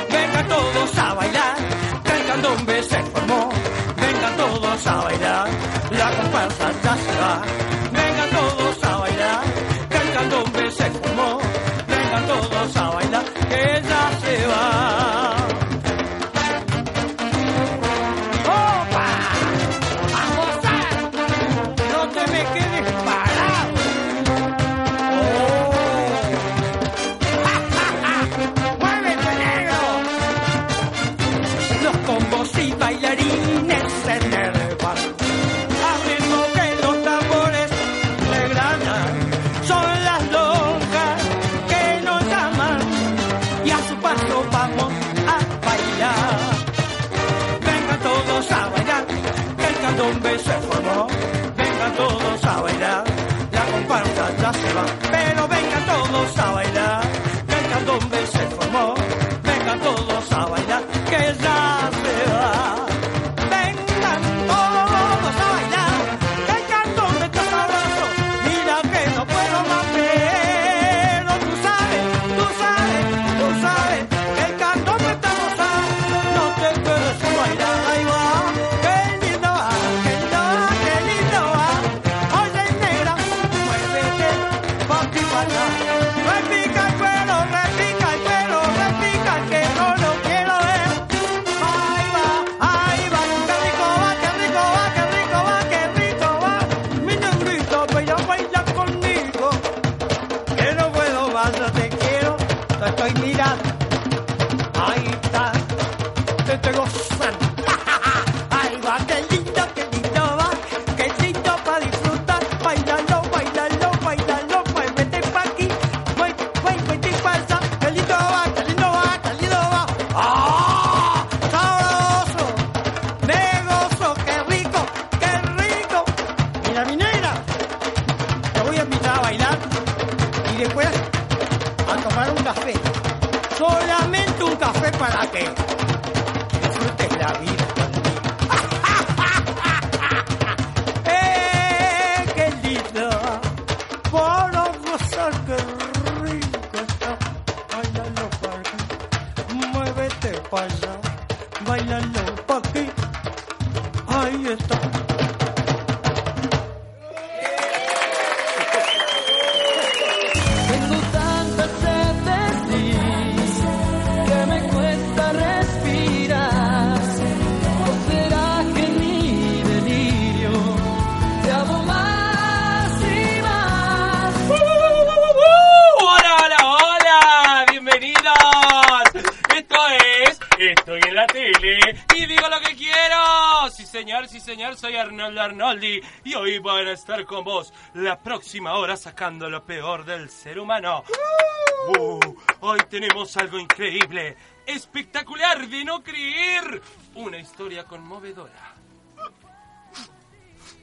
S19: Vengan todos a bailar, que el candombe se formó. Vengan todos a bailar, la comparsa ya se va.
S16: Con vos la próxima hora sacando lo peor del ser humano. Uh, hoy tenemos algo increíble, espectacular de no creer. Una historia conmovedora.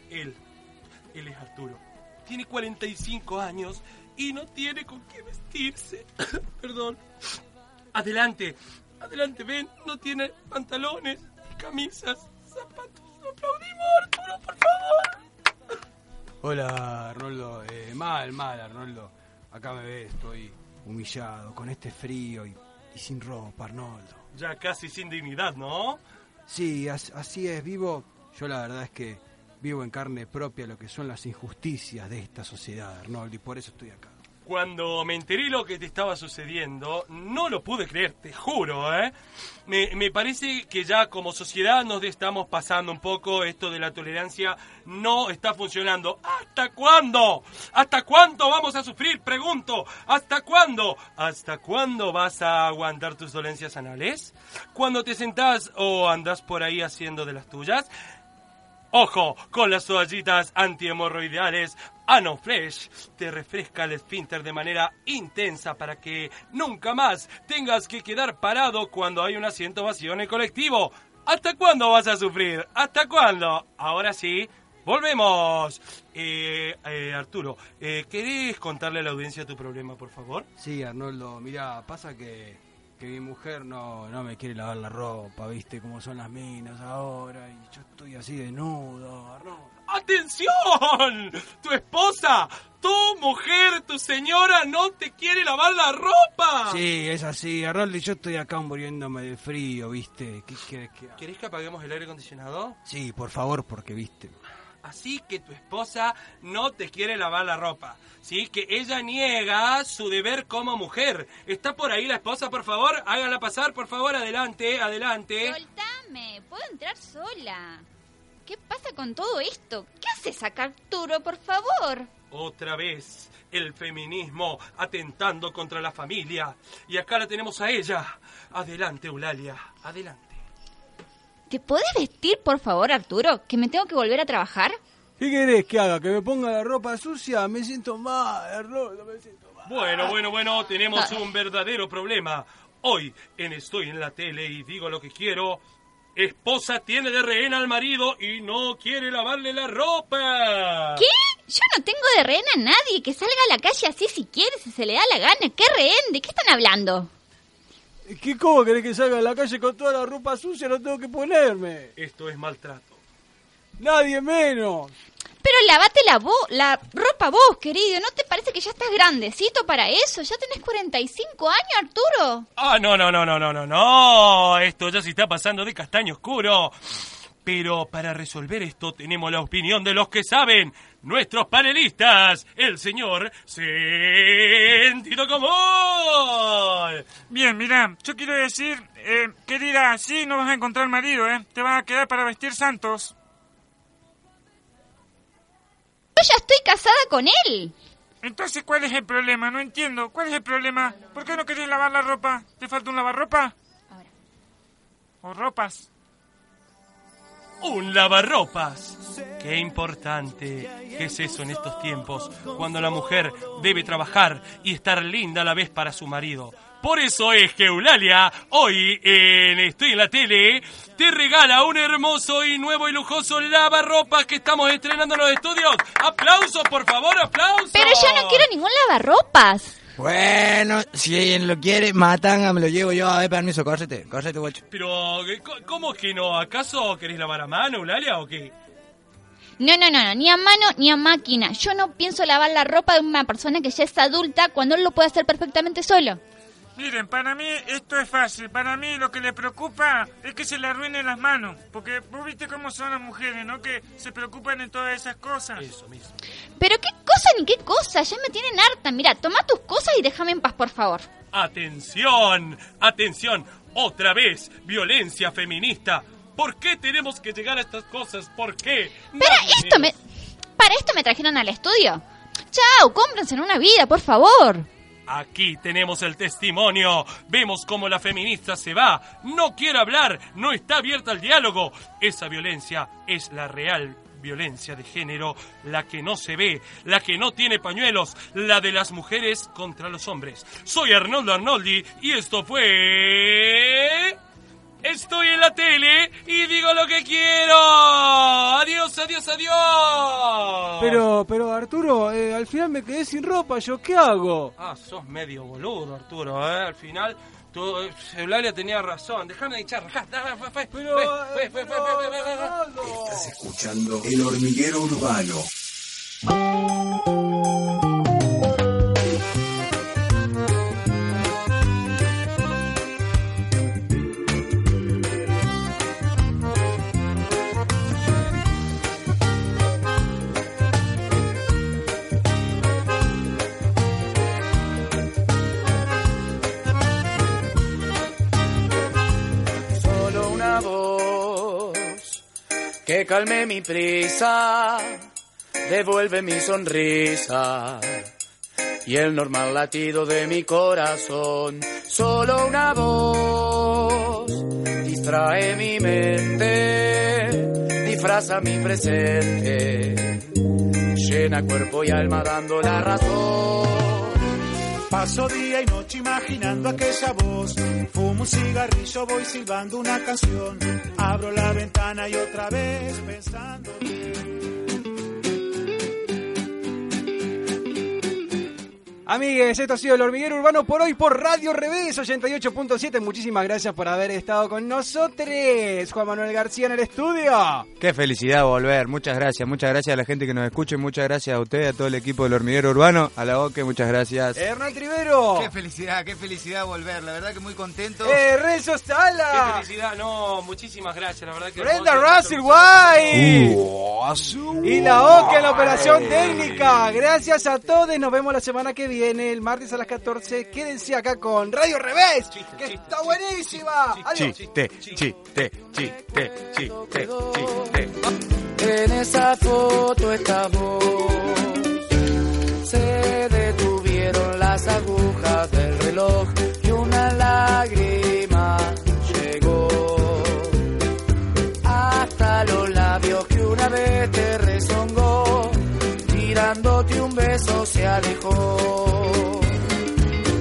S16: Él, él es Arturo. Tiene 45 años y no tiene con qué vestirse. *coughs* Perdón. Adelante, Adelante, ven, no tiene pantalones, camisas, zapatos. Aplaudimos, Arturo, por favor.
S15: Hola, Arnoldo. Eh, mal, mal, Arnoldo. Acá me ves, estoy humillado, con este frío y, y sin ropa, Arnoldo.
S16: Ya casi sin dignidad, ¿no?
S15: Sí, as- así es, vivo. Yo la verdad es que vivo en carne propia lo que son las injusticias de esta sociedad, Arnoldo, y por eso estoy acá.
S16: Cuando me enteré lo que te estaba sucediendo, no lo pude creer, te juro, ¿eh? Me, parece que ya como sociedad nos estamos pasando un poco, esto de la tolerancia no está funcionando. ¿Hasta cuándo? ¿Hasta cuándo vamos a sufrir? Pregunto, ¿hasta cuándo? ¿Hasta cuándo vas a aguantar tus dolencias anales? ¿Cuando te sentás o andás por ahí haciendo de las tuyas? Ojo, con las toallitas antihemorroidales Anofresh te refresca el esfínter de manera intensa para que nunca más tengas que quedar parado cuando hay un asiento vacío en el colectivo. ¿Hasta cuándo vas a sufrir? ¿Hasta cuándo? Ahora sí, volvemos. Eh, eh, Arturo, eh, ¿querés contarle a la audiencia tu problema, por favor?
S15: Sí, Arnoldo, mira, pasa que, que mi mujer no, no me quiere lavar la ropa, viste cómo son las minas ahora, y yo estoy así desnudo, Arnoldo.
S16: ¡Atención! Tu esposa, tu mujer, tu señora no te quiere lavar la ropa.
S15: Sí, es así, Arnoldo, y yo estoy acá muriéndome de frío, viste. ¿Qué querés que haga?
S16: ¿Querés que apaguemos el aire acondicionado?
S15: Sí, por favor, porque viste.
S16: Así que tu esposa no te quiere lavar la ropa. Sí, que ella niega su deber como mujer. ¿Está por ahí la esposa, por favor? Hágala pasar, por favor. Adelante, adelante.
S21: Soltame, puedo entrar sola. ¿Qué pasa con todo esto? ¿Qué haces acá, Arturo, por favor?
S16: Otra vez, el feminismo atentando contra la familia. Y acá la tenemos a ella. Adelante, Eulalia, adelante.
S21: ¿Te podés vestir, por favor, Arturo? ¿Que me tengo que volver a trabajar?
S15: ¿Qué querés que haga? ¿Que me ponga la ropa sucia? Me siento mal, Arnoldo, me siento mal.
S16: Bueno, bueno, bueno, tenemos un verdadero problema. Hoy, en Estoy en la tele y digo lo que quiero, esposa tiene de rehén al marido y no quiere lavarle la ropa.
S21: ¿Qué? Yo no tengo de rehén a nadie. Que salga a la calle así si quiere, si se le da la gana. ¿Qué rehén? ¿De qué están hablando?
S15: ¿Qué cómo querés que salga a la calle con toda la ropa sucia? No tengo que ponerme.
S16: Esto es maltrato.
S15: Nadie menos.
S21: Pero lavate la, vo- la ropa vos, querido. ¿No te parece que ya estás grandecito para eso? Ya tenés 45 años, Arturo.
S16: Ah, no, no, no, no, no, no, no. Esto ya se está pasando de castaño oscuro. Pero para resolver esto tenemos la opinión de los que saben, nuestros panelistas, el señor Sentido Común.
S17: Bien, mira, yo quiero decir, eh, querida, así no vas a encontrar marido, ¿eh? Te vas a quedar para vestir santos.
S21: Yo ya estoy casada con él.
S17: Entonces, ¿cuál es el problema? No entiendo. ¿Cuál es el problema? ¿Por qué no querés lavar la ropa? ¿Te falta un lavarropa? ¿O ropas?
S16: Un lavarropas. Qué importante es eso en estos tiempos, cuando la mujer debe trabajar y estar linda a la vez para su marido. Por eso es que Eulalia, hoy en Estoy en la tele, te regala un hermoso y nuevo y lujoso lavarropas que estamos estrenando en los estudios. ¡Aplausos, por favor, aplausos!
S21: Pero yo no quiero ningún lavarropas.
S18: Bueno, si alguien lo quiere, matanga, me lo llevo yo. A ver, permiso, córrete, córrete, guacho.
S16: Pero, ¿qué- ¿cómo que no? ¿Acaso querés lavar a mano, Eulalia, o qué?
S21: No, no, no, no, ni a mano ni a máquina. Yo no pienso lavar la ropa de una persona que ya es adulta cuando él lo puede hacer perfectamente solo.
S17: Miren, para mí esto es fácil. Para mí lo que le preocupa es que se le arruinen las manos. Porque vos viste cómo son las mujeres, ¿no? Que se preocupan en todas esas cosas.
S16: Eso mismo.
S21: Pero qué cosa ni qué cosa, ya me tienen harta. Mira, toma tus cosas y déjame en paz, por favor.
S16: Atención, atención, otra vez, violencia feminista. ¿Por qué tenemos que llegar a estas cosas? ¿Por qué?
S21: Para
S16: Nadie
S21: esto me... Para esto me trajeron al estudio. Chao, cómprense en una vida, por favor.
S16: Aquí tenemos el testimonio. Vemos cómo la feminista se va. No quiere hablar. No está abierta al diálogo. Esa violencia es la real violencia de género, la que no se ve, la que no tiene pañuelos, la de las mujeres contra los hombres. Soy Arnoldo Arnoldi y esto fue... Estoy en la tele y digo lo que quiero. Adiós, adiós, adiós.
S15: Pero, pero Arturo, eh, al final me quedé sin ropa. ¿Yo qué hago?
S16: Ah, sos medio boludo, Arturo. ¿eh? Al final todo, Eulalia eh, tenía razón. Dejame de echar. Pero,
S29: Estás escuchando El Hormiguero Urbano.
S31: Que calme mi prisa, devuelve mi sonrisa y el normal latido de mi corazón. Solo una voz distrae mi mente, disfraza mi presente, llena cuerpo y alma dando la razón.
S22: Paso día y noche imaginando aquella voz. Fumo un cigarrillo, voy silbando una canción. Abro la ventana y otra vez pensando.
S15: Amigues, esto ha sido el hormiguero urbano por hoy por Radio Revés 88.7. Muchísimas gracias por haber estado con nosotros. Juan Manuel García en el estudio.
S34: Qué felicidad volver. Muchas gracias. Muchas gracias a la gente que nos escucha. y Muchas gracias a usted, a todo el equipo del hormiguero urbano. A la OCE, muchas gracias.
S15: Hernán Trivero.
S33: Qué felicidad, qué felicidad volver. La verdad que muy contento.
S15: Eh, Renzo
S16: Qué
S15: Sala.
S16: felicidad, no, muchísimas gracias, la verdad que
S15: Brenda. Russell White.
S34: Uh,
S15: Y la OCA en la operación técnica. Gracias a todos. Nos vemos la semana que viene, el martes a las 14. Quédense acá con Radio Revés, que está buenísima. Adiós.
S34: Chiste, chiste, chiste, chiste, chiste.
S31: En esa foto está vos. Se detuvieron las agujas del reloj y una lágrima llegó hasta los labios que una vez te. Tirándote un beso se alejó.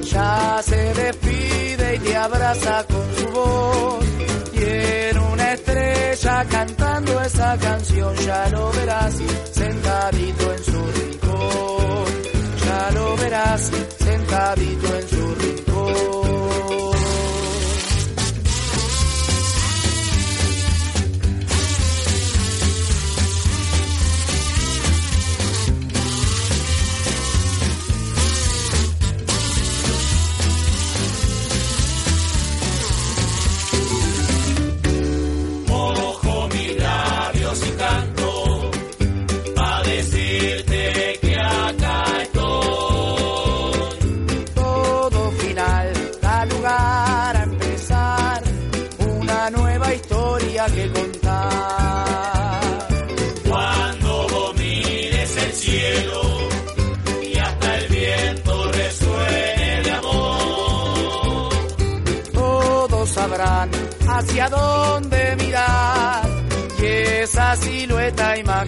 S31: Ya se despide y te abraza con su voz. Y en una estrella cantando esa canción ya lo verás sentadito en su rincón. Ya lo verás sentadito en su rincón.
S39: えた今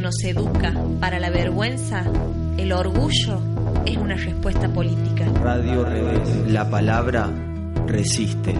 S39: nos educa para la vergüenza, el orgullo es una respuesta política.
S40: Radio Revés. La palabra resiste.